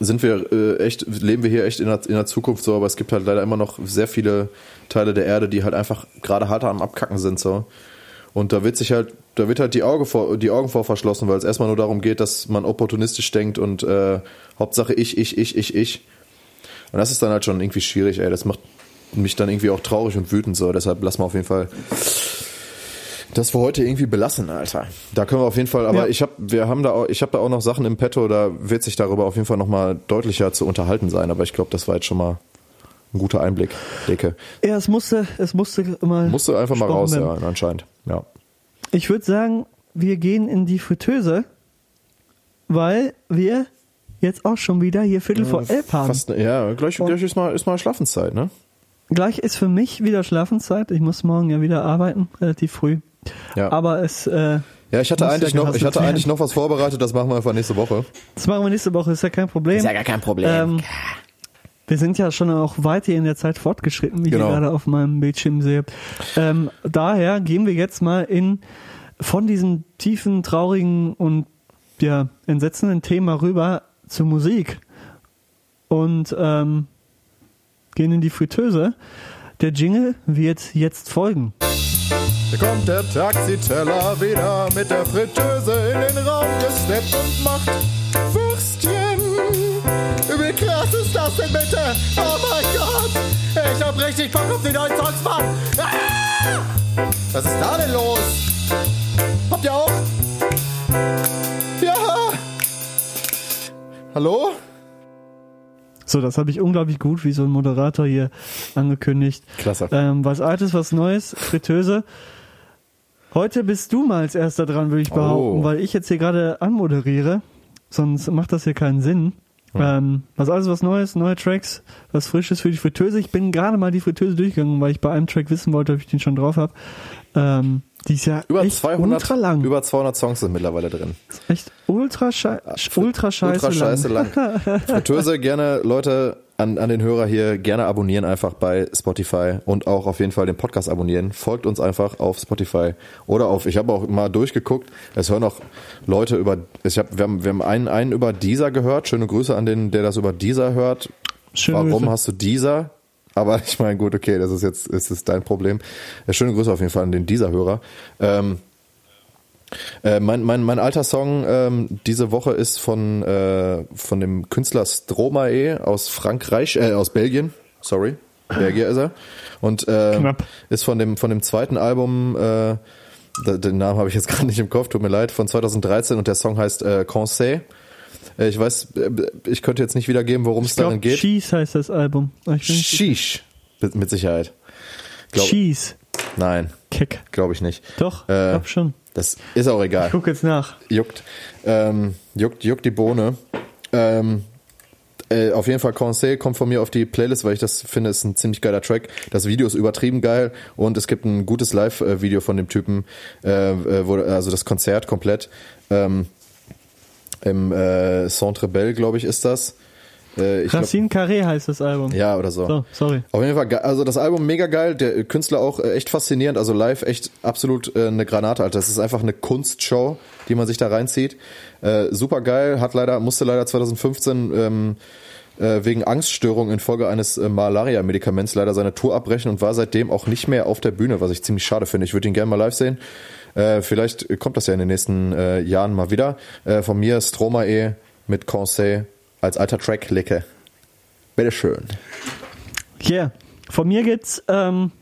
sind wir äh, echt, leben wir hier echt in der, in der Zukunft so, aber es gibt halt leider immer noch sehr viele Teile der Erde, die halt einfach gerade harter am Abkacken sind so. Und da wird sich halt, da wird halt die, Auge vor, die Augen vor verschlossen, weil es erstmal nur darum geht, dass man opportunistisch denkt und äh, Hauptsache ich, ich, ich, ich, ich. Und das ist dann halt schon irgendwie schwierig, ey. Das macht mich dann irgendwie auch traurig und wütend so. Deshalb lassen wir auf jeden Fall das für heute irgendwie belassen, Alter. Da können wir auf jeden Fall, aber ja. ich habe, wir haben da auch, ich habe da auch noch Sachen im Petto, da wird sich darüber auf jeden Fall nochmal deutlicher zu unterhalten sein, aber ich glaube, das war jetzt schon mal ein guter Einblick, Decke. Ja, es musste, es musste mal. Musste einfach mal raus, werden. ja, anscheinend, ja. Ich würde sagen, wir gehen in die Fritteuse, weil wir jetzt auch schon wieder hier Viertel vor elf haben. Fast, ja, gleich, gleich ist mal, ist mal Schlafenszeit, ne? Gleich ist für mich wieder Schlafenszeit. Ich muss morgen ja wieder arbeiten, relativ früh. Ja. Aber es. Äh, ja, ich hatte eigentlich noch, ich hatte eigentlich noch was vorbereitet. Das machen wir einfach nächste Woche. Das machen wir nächste Woche. Ist ja kein Problem. Ist ja gar kein Problem. Ähm, wir sind ja schon auch weit hier in der Zeit fortgeschritten, wie genau. ich gerade auf meinem Bildschirm sehe. Ähm, daher gehen wir jetzt mal in von diesem tiefen, traurigen und ja entsetzenden Thema rüber zur Musik. Und ähm, gehen in die Fritteuse. Der Jingle wird jetzt folgen. Hier kommt der Taxiteller wieder mit der Fritteuse in den Raum gesteppt und macht Würstchen. Wie krass ist das denn bitte? Oh mein Gott! Ich hab richtig Bock auf die neuen Songs! Ah! Was ist da denn los? Habt ihr auch? Ja! Hallo? So, das habe ich unglaublich gut, wie so ein Moderator hier angekündigt. Klasse. Ähm, was Altes, was Neues, Fritteuse. Heute bist du mal als erster dran, würde ich oh. behaupten, oh. weil ich jetzt hier gerade anmoderiere. Sonst macht das hier keinen Sinn. Hm. Ähm, was alles was Neues, neue Tracks, was Frisches für die Fritteuse. Ich bin gerade mal die Fritteuse durchgegangen, weil ich bei einem Track wissen wollte, ob ich den schon drauf habe. Ähm, die ist ja über echt 200, ultra lang. Über 200 Songs sind mittlerweile drin. Echt ultra, schei ultra scheiße ultra scheiße lang. lang. Fritteuse gerne, Leute, an, an den Hörer hier gerne abonnieren einfach bei Spotify und auch auf jeden Fall den Podcast abonnieren. Folgt uns einfach auf Spotify oder auf, ich habe auch mal durchgeguckt, es hören auch Leute über, ich hab, wir haben, wir haben einen, einen über dieser gehört. Schöne Grüße an den, der das über dieser hört. Schöne Warum Grüße. hast du dieser Aber ich meine, gut, okay, das ist jetzt ist es dein Problem. Schöne Grüße auf jeden Fall an den dieser Hörer. Ähm, äh, mein, mein, mein alter Song ähm, diese Woche ist von, äh, von dem Künstler Stromae aus Frankreich, äh, aus Belgien, sorry, Belgier ist er. Und äh, ist von dem, von dem zweiten Album, äh, den Namen habe ich jetzt gerade nicht im Kopf, tut mir leid, von 2013 und der Song heißt äh, Conseil. Äh, ich weiß, äh, ich könnte jetzt nicht wiedergeben, worum es darin geht. Cheese heißt das Album. Sheesh, mit, mit Sicherheit. Glaub, Cheese. Nein. Kick. Glaube ich nicht. Doch, äh, glaub schon. Das ist auch egal. Ich guck jetzt nach. Juckt. Ähm, juckt, juckt die Bohne. Ähm, äh, auf jeden Fall Conseil kommt von mir auf die Playlist, weil ich das finde, ist ein ziemlich geiler Track. Das Video ist übertrieben geil und es gibt ein gutes Live-Video von dem Typen, äh, äh wo, also das Konzert komplett ähm, im äh, Centre Bell, glaube ich, ist das. Äh, Racine Carré heißt das Album. Ja, oder so. So, sorry. Auf jeden Fall, also das Album mega geil, der Künstler auch äh, echt faszinierend, also live echt absolut äh, eine Granate, Alter. Das ist einfach eine Kunstshow, die man sich da reinzieht. Äh, super geil, hat leider, musste leider 2015 ähm, äh, wegen Angststörung infolge eines äh, Malaria-Medikaments leider seine Tour abbrechen und war seitdem auch nicht mehr auf der Bühne, was ich ziemlich schade finde. Ich würde ihn gerne mal live sehen. Äh, vielleicht kommt das ja in den nächsten äh, Jahren mal wieder. Äh, von mir Stromae mit Conseil als alter Track Licke. Bitteschön. Yeah. Von mir gibt's ähm,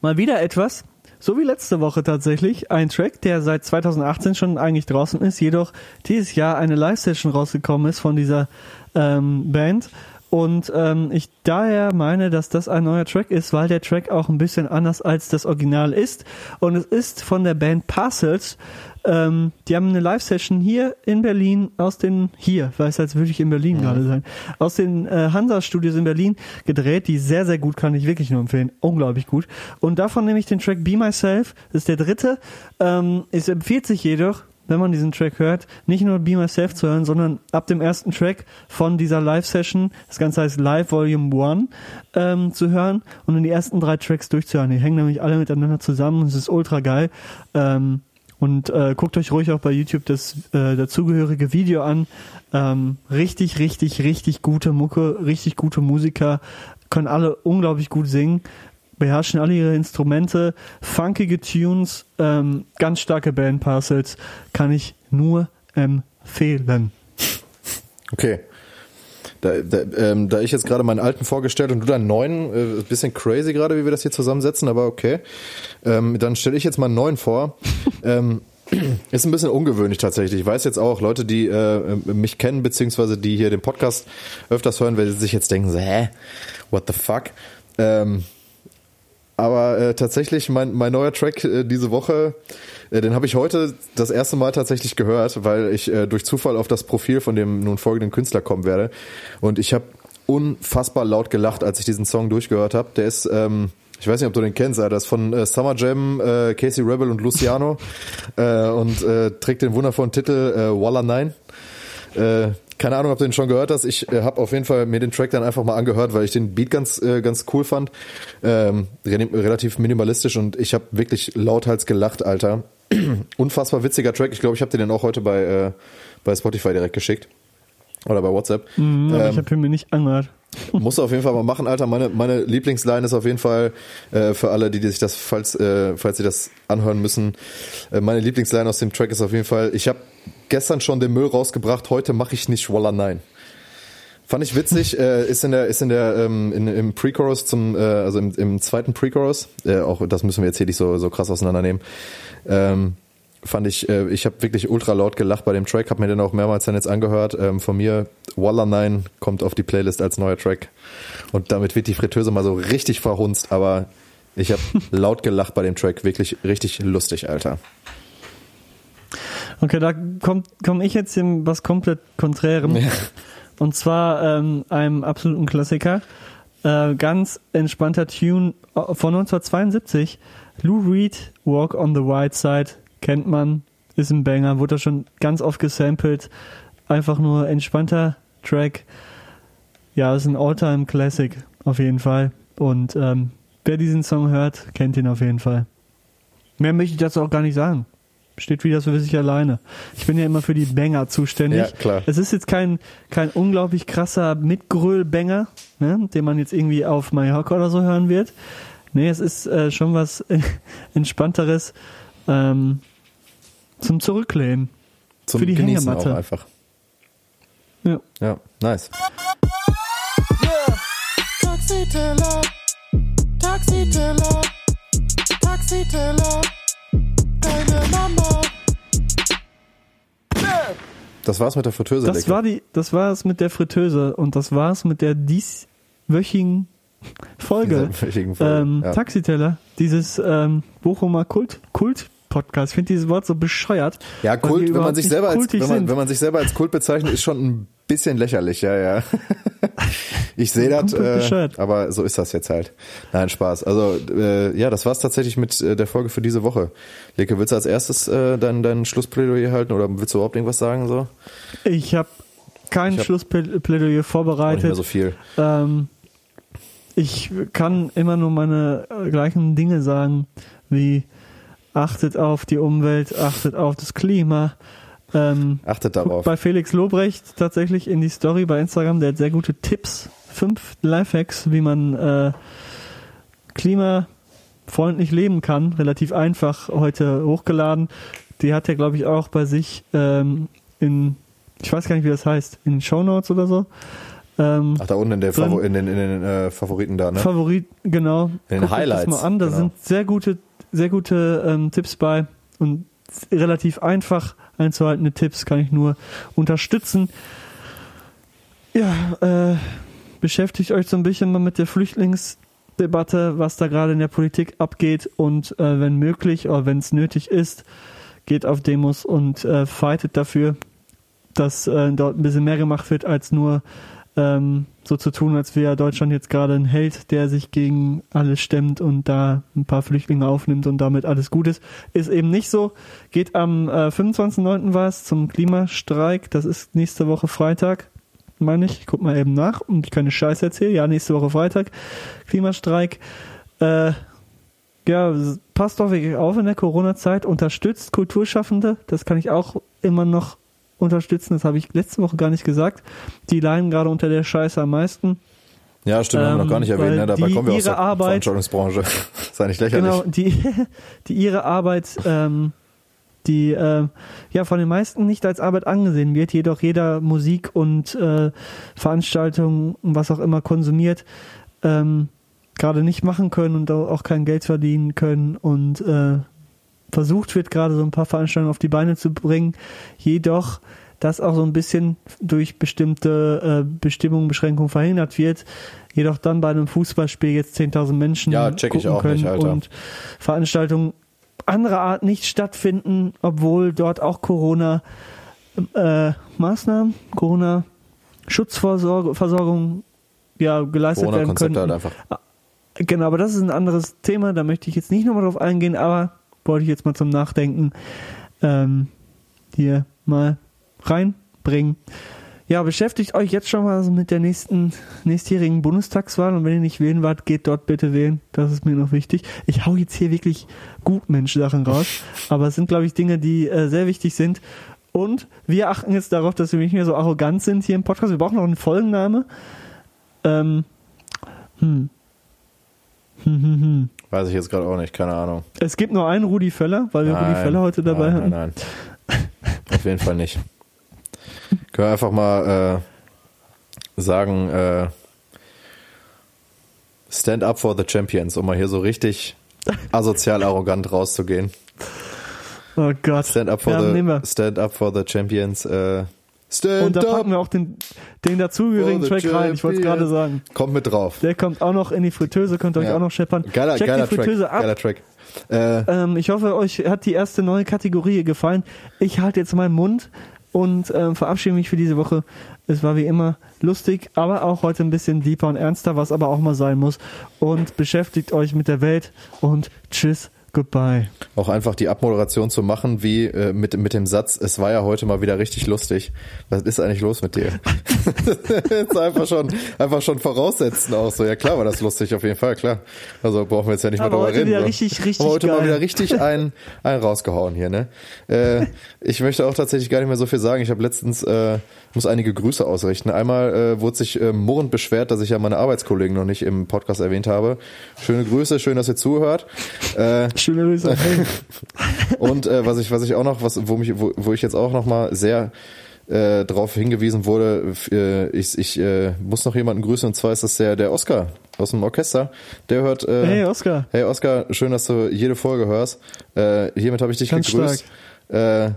mal wieder etwas, so wie letzte Woche tatsächlich, ein Track, der seit 2018 schon eigentlich draußen ist, jedoch dieses Jahr eine Live-Session rausgekommen ist von dieser ähm, Band und ähm, ich daher meine, dass das ein neuer Track ist, weil der Track auch ein bisschen anders als das Original ist. Und es ist von der Band Parcels. Ähm, die haben eine Live-Session hier in Berlin aus den, hier, weiß als würde ich in Berlin mhm. gerade sein, aus den äh, Hansa-Studios in Berlin gedreht, die sehr, sehr gut, kann ich wirklich nur empfehlen. Unglaublich gut. Und davon nehme ich den Track Be Myself, das ist der dritte. Ähm, es empfiehlt sich jedoch, wenn man diesen Track hört, nicht nur Be Myself zu hören, sondern ab dem ersten Track von dieser Live-Session, das Ganze heißt Live Volume 1, ähm, zu hören und dann die ersten drei Tracks durchzuhören. Die hängen nämlich alle miteinander zusammen und es ist ultra geil. Ähm, und äh, guckt euch ruhig auch bei YouTube das äh, dazugehörige Video an. Ähm, richtig, richtig, richtig gute Mucke, richtig gute Musiker, können alle unglaublich gut singen beherrschen alle ihre Instrumente, funkige Tunes, ähm, ganz starke Bandparcels, kann ich nur empfehlen. Okay. Da, da, ähm, da ich jetzt gerade meinen alten vorgestellt und du deinen neuen, äh, bisschen crazy gerade, wie wir das hier zusammensetzen, aber okay. Ähm, dann stelle ich jetzt mal einen neuen vor. ähm, ist ein bisschen ungewöhnlich tatsächlich. Ich weiß jetzt auch, Leute, die äh, mich kennen, beziehungsweise die hier den Podcast öfters hören, sie sich jetzt denken, so, hä, what the fuck? Ähm, aber äh, tatsächlich, mein, mein neuer Track äh, diese Woche, äh, den habe ich heute das erste Mal tatsächlich gehört, weil ich äh, durch Zufall auf das Profil von dem nun folgenden Künstler kommen werde. Und ich habe unfassbar laut gelacht, als ich diesen Song durchgehört habe. Der ist, ähm, ich weiß nicht, ob du den kennst, das ist von äh, Summer Jam, äh, Casey Rebel und Luciano äh, und äh, trägt den wundervollen Titel äh, Walla 9. Äh, keine Ahnung, ob du den schon gehört hast. Ich äh, habe auf jeden Fall mir den Track dann einfach mal angehört, weil ich den Beat ganz äh, ganz cool fand. Ähm, relativ minimalistisch und ich habe wirklich lauthals gelacht, Alter. Unfassbar witziger Track. Ich glaube, ich habe den dann auch heute bei äh, bei Spotify direkt geschickt oder bei WhatsApp. Mm, ähm, ich habe ihn mir nicht angehört. Musst du auf jeden Fall mal machen, Alter. Meine, meine Lieblingsline ist auf jeden Fall äh, für alle, die, die sich das, falls, äh, falls sie das anhören müssen, äh, meine Lieblingsline aus dem Track ist auf jeden Fall, ich habe gestern schon den Müll rausgebracht, heute mache ich nicht Walla nein. Fand ich witzig, äh, ist in der, ist in der, ähm, in, im Pre-Chorus zum, äh, also im, im zweiten Pre-Chorus, äh, auch das müssen wir jetzt hier nicht so, so krass auseinandernehmen. Ähm, fand ich, äh, ich habe wirklich ultra laut gelacht bei dem Track, habe mir den auch mehrmals dann jetzt angehört. Ähm, von mir, Walla 9 kommt auf die Playlist als neuer Track. Und damit wird die Fritteuse mal so richtig verhunzt, aber ich habe laut gelacht bei dem Track, wirklich richtig lustig, Alter. Okay, da komme ich jetzt in was komplett Konträrem. Ja. Und zwar ähm, einem absoluten Klassiker. Äh, ganz entspannter Tune von 1972. Lou Reed, Walk on the White Side, kennt man, ist ein Banger, wurde schon ganz oft gesampelt. Einfach nur entspannter Track. Ja, ist ein All-Time Classic auf jeden Fall. Und ähm, wer diesen Song hört, kennt ihn auf jeden Fall. Mehr möchte ich dazu auch gar nicht sagen. steht wieder so für sich alleine. Ich bin ja immer für die Banger zuständig. Ja, klar. Es ist jetzt kein, kein unglaublich krasser Mitgröl-Banger, ne, den man jetzt irgendwie auf Mallorca oder so hören wird. Nee, es ist äh, schon was entspannteres ähm, zum Zurücklehnen. Zum für die Genießen Hängematte. auch einfach. Ja. Ja, nice. Yeah. Taxiteller, Taxiteller, Taxiteller, deine Mama. Yeah. Das war's mit der Fritteuse. Das war die, das war es mit der Fritteuse und das war es mit der dieswöchigen Folge. Dieswöchigen Folge, Ähm, ja. Taxiteller, dieses ähm, Bochumer Kult, Kult Podcast. Ich finde dieses Wort so bescheuert. Ja, Kult, wenn man sich selber als, wenn man, wenn man sich selber als Kult bezeichnet, ist schon ein bisschen lächerlich, ja, ja. Ich sehe das, äh, aber so ist das jetzt halt. Nein, Spaß. Also, äh, ja, das war's tatsächlich mit äh, der Folge für diese Woche. Leke, willst du als erstes äh, dein, dein Schlussplädoyer halten oder willst du überhaupt irgendwas sagen? So? Ich habe kein Ich hab- Schlussplädoyer Auch nicht mehr vorbereitet. so viel. Ähm, ich kann immer nur meine äh, gleichen Dinge sagen, wie achtet auf die Umwelt, achtet auf das Klima. Ähm, Achtet darauf. bei Felix Lobrecht tatsächlich in die Story bei Instagram, der hat sehr gute Tipps, fünf Lifehacks, wie man äh, klimafreundlich leben kann, relativ einfach heute hochgeladen. Die hat er, glaube ich, auch bei sich ähm, in, ich weiß gar nicht, wie das heißt, in den Shownotes oder so. Ähm, Ach, da unten in, der drin. Favo in den, in den äh, Favoriten da, ne? Favorit, genau. In den euch Highlights, Das mal an, da genau. sind sehr gute, sehr gute ähm, Tipps bei und relativ einfach einzuhaltende Tipps kann ich nur unterstützen. Ja, äh, beschäftigt euch so ein bisschen mal mit der Flüchtlingsdebatte, was da gerade in der Politik abgeht und äh, wenn möglich oder wenn es nötig ist, geht auf Demos und äh, fightet dafür, dass äh, dort ein bisschen mehr gemacht wird als nur ähm, so zu tun, als wäre Deutschland jetzt gerade ein Held, der sich gegen alles stemmt und da ein paar Flüchtlinge aufnimmt und damit alles gut ist. Ist eben nicht so. Geht am äh, 25.09. war es zum Klimastreik. Das ist nächste Woche Freitag, meine ich. Ich guck mal eben nach und ich keine Scheiße erzähle. Ja, nächste Woche Freitag. Klimastreik. Äh, ja, passt doch wirklich auf in der Corona-Zeit. Unterstützt Kulturschaffende. Das kann ich auch immer noch unterstützen. Das habe ich letzte Woche gar nicht gesagt. Die leiden gerade unter der Scheiße am meisten. Ja, stimmt, haben wir noch gar nicht Ähm, erwähnt, ne? Dabei die kommen wir aus der Arbeit- Veranstaltungsbranche. Sei nicht lächerlich. Genau, die, die ihre Arbeit, ähm, die ähm, ja von den meisten nicht als Arbeit angesehen wird, jedoch jeder Musik und äh, Veranstaltung und was auch immer konsumiert, ähm, gerade nicht machen können und auch kein Geld verdienen können und äh, versucht wird, gerade so ein paar Veranstaltungen auf die Beine zu bringen, jedoch das auch so ein bisschen durch bestimmte äh, Bestimmungen, Beschränkungen verhindert wird. Jedoch dann bei einem Fußballspiel jetzt 10.000 Menschen Ja, check ich gucken auch können nicht, Alter. und Veranstaltungen anderer Art nicht stattfinden, obwohl dort auch Corona äh, Maßnahmen, Corona Schutzversorgung ja geleistet werden können. halt einfach. Genau, aber das ist ein anderes Thema, da möchte ich jetzt nicht nochmal drauf eingehen, aber wollte ich jetzt mal zum Nachdenken ähm, hier mal reinbringen. Ja, beschäftigt euch jetzt schon mal so mit der nächsten nächstjährigen Bundestagswahl und wenn ihr nicht wählen wart, geht dort bitte wählen. Das ist mir noch wichtig. Ich hau jetzt hier wirklich Gutmensch-Sachen raus, aber es sind, glaube ich, Dinge, die äh, sehr wichtig sind. Und wir achten jetzt darauf, dass wir nicht mehr so arrogant sind hier im Podcast. Wir brauchen noch einen Folgenname. Ähm, hm. Hm, hm, hm. Weiß ich jetzt gerade auch nicht, keine Ahnung. Es gibt nur einen Rudi Völler, weil wir Rudi Nein, Völler heute dabei nein, hatten. Nein, nein. Auf jeden Fall nicht. Können wir einfach mal äh, sagen, äh, Stand up for the Champions, um mal hier so richtig asozial arrogant rauszugehen. Oh Gott. Stand up for ja, the Stand up for the Champions. Äh, stand Und da packen wir auch den, den dazugehörigen Track rein. Ich wollte es gerade sagen. Kommt mit drauf. Der kommt auch noch in die Fritteuse, könnt ihr euch Ja. auch noch scheppern. Geiler, Checkt geiler die Fritteuse Track. ab. Geiler Track. Äh, Ähm, ich hoffe, euch hat die erste neue Kategorie gefallen. Ich halte jetzt meinen Mund und ähm, verabschiede mich für diese Woche. Es war wie immer lustig, aber auch heute ein bisschen deeper und ernster, was aber auch mal sein muss. Und beschäftigt euch mit der Welt und tschüss, Goodbye. Auch einfach die Abmoderation zu machen, wie äh, mit, mit dem Satz, es war ja heute mal wieder richtig lustig. Was ist eigentlich los mit dir? jetzt einfach schon, einfach schon voraussetzen auch so. Ja klar war das lustig, auf jeden Fall, klar. Also brauchen wir jetzt ja nicht mehr drüber reden. wieder so. richtig, richtig Aber heute geil. mal wieder richtig ein, ein rausgehauen hier, ne? Äh, ich möchte auch tatsächlich gar nicht mehr so viel sagen. Ich habe letztens, äh, muss einige Grüße ausrichten. Einmal äh, wurde sich äh, murrend beschwert, dass ich ja meine Arbeitskollegen noch nicht im Podcast erwähnt habe. Schöne Grüße, schön, dass ihr zuhört. Äh, Schöne Grüße. Und äh, was ich, was ich auch noch, was, wo mich, wo, wo ich jetzt auch noch mal sehr äh, darauf hingewiesen wurde, äh, ich, ich äh, muss noch jemanden grüßen und zwar ist das der, der Oscar aus dem Orchester. Der hört. Äh, Hey, Oscar. Hey Oscar, schön, dass du jede Folge hörst. Äh, hiermit habe ich dich Ganz gegrüßt. Äh,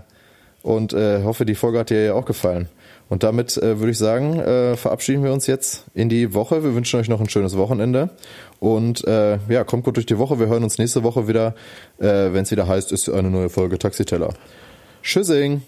und äh, hoffe, die Folge hat dir ja auch gefallen. Und damit äh, würde ich sagen, äh, verabschieden wir uns jetzt in die Woche. Wir wünschen euch noch ein schönes Wochenende. Und äh, ja, kommt gut durch die Woche. Wir hören uns nächste Woche wieder, äh, wenn es wieder heißt, ist eine neue Folge Taxiteller. Tschüssing.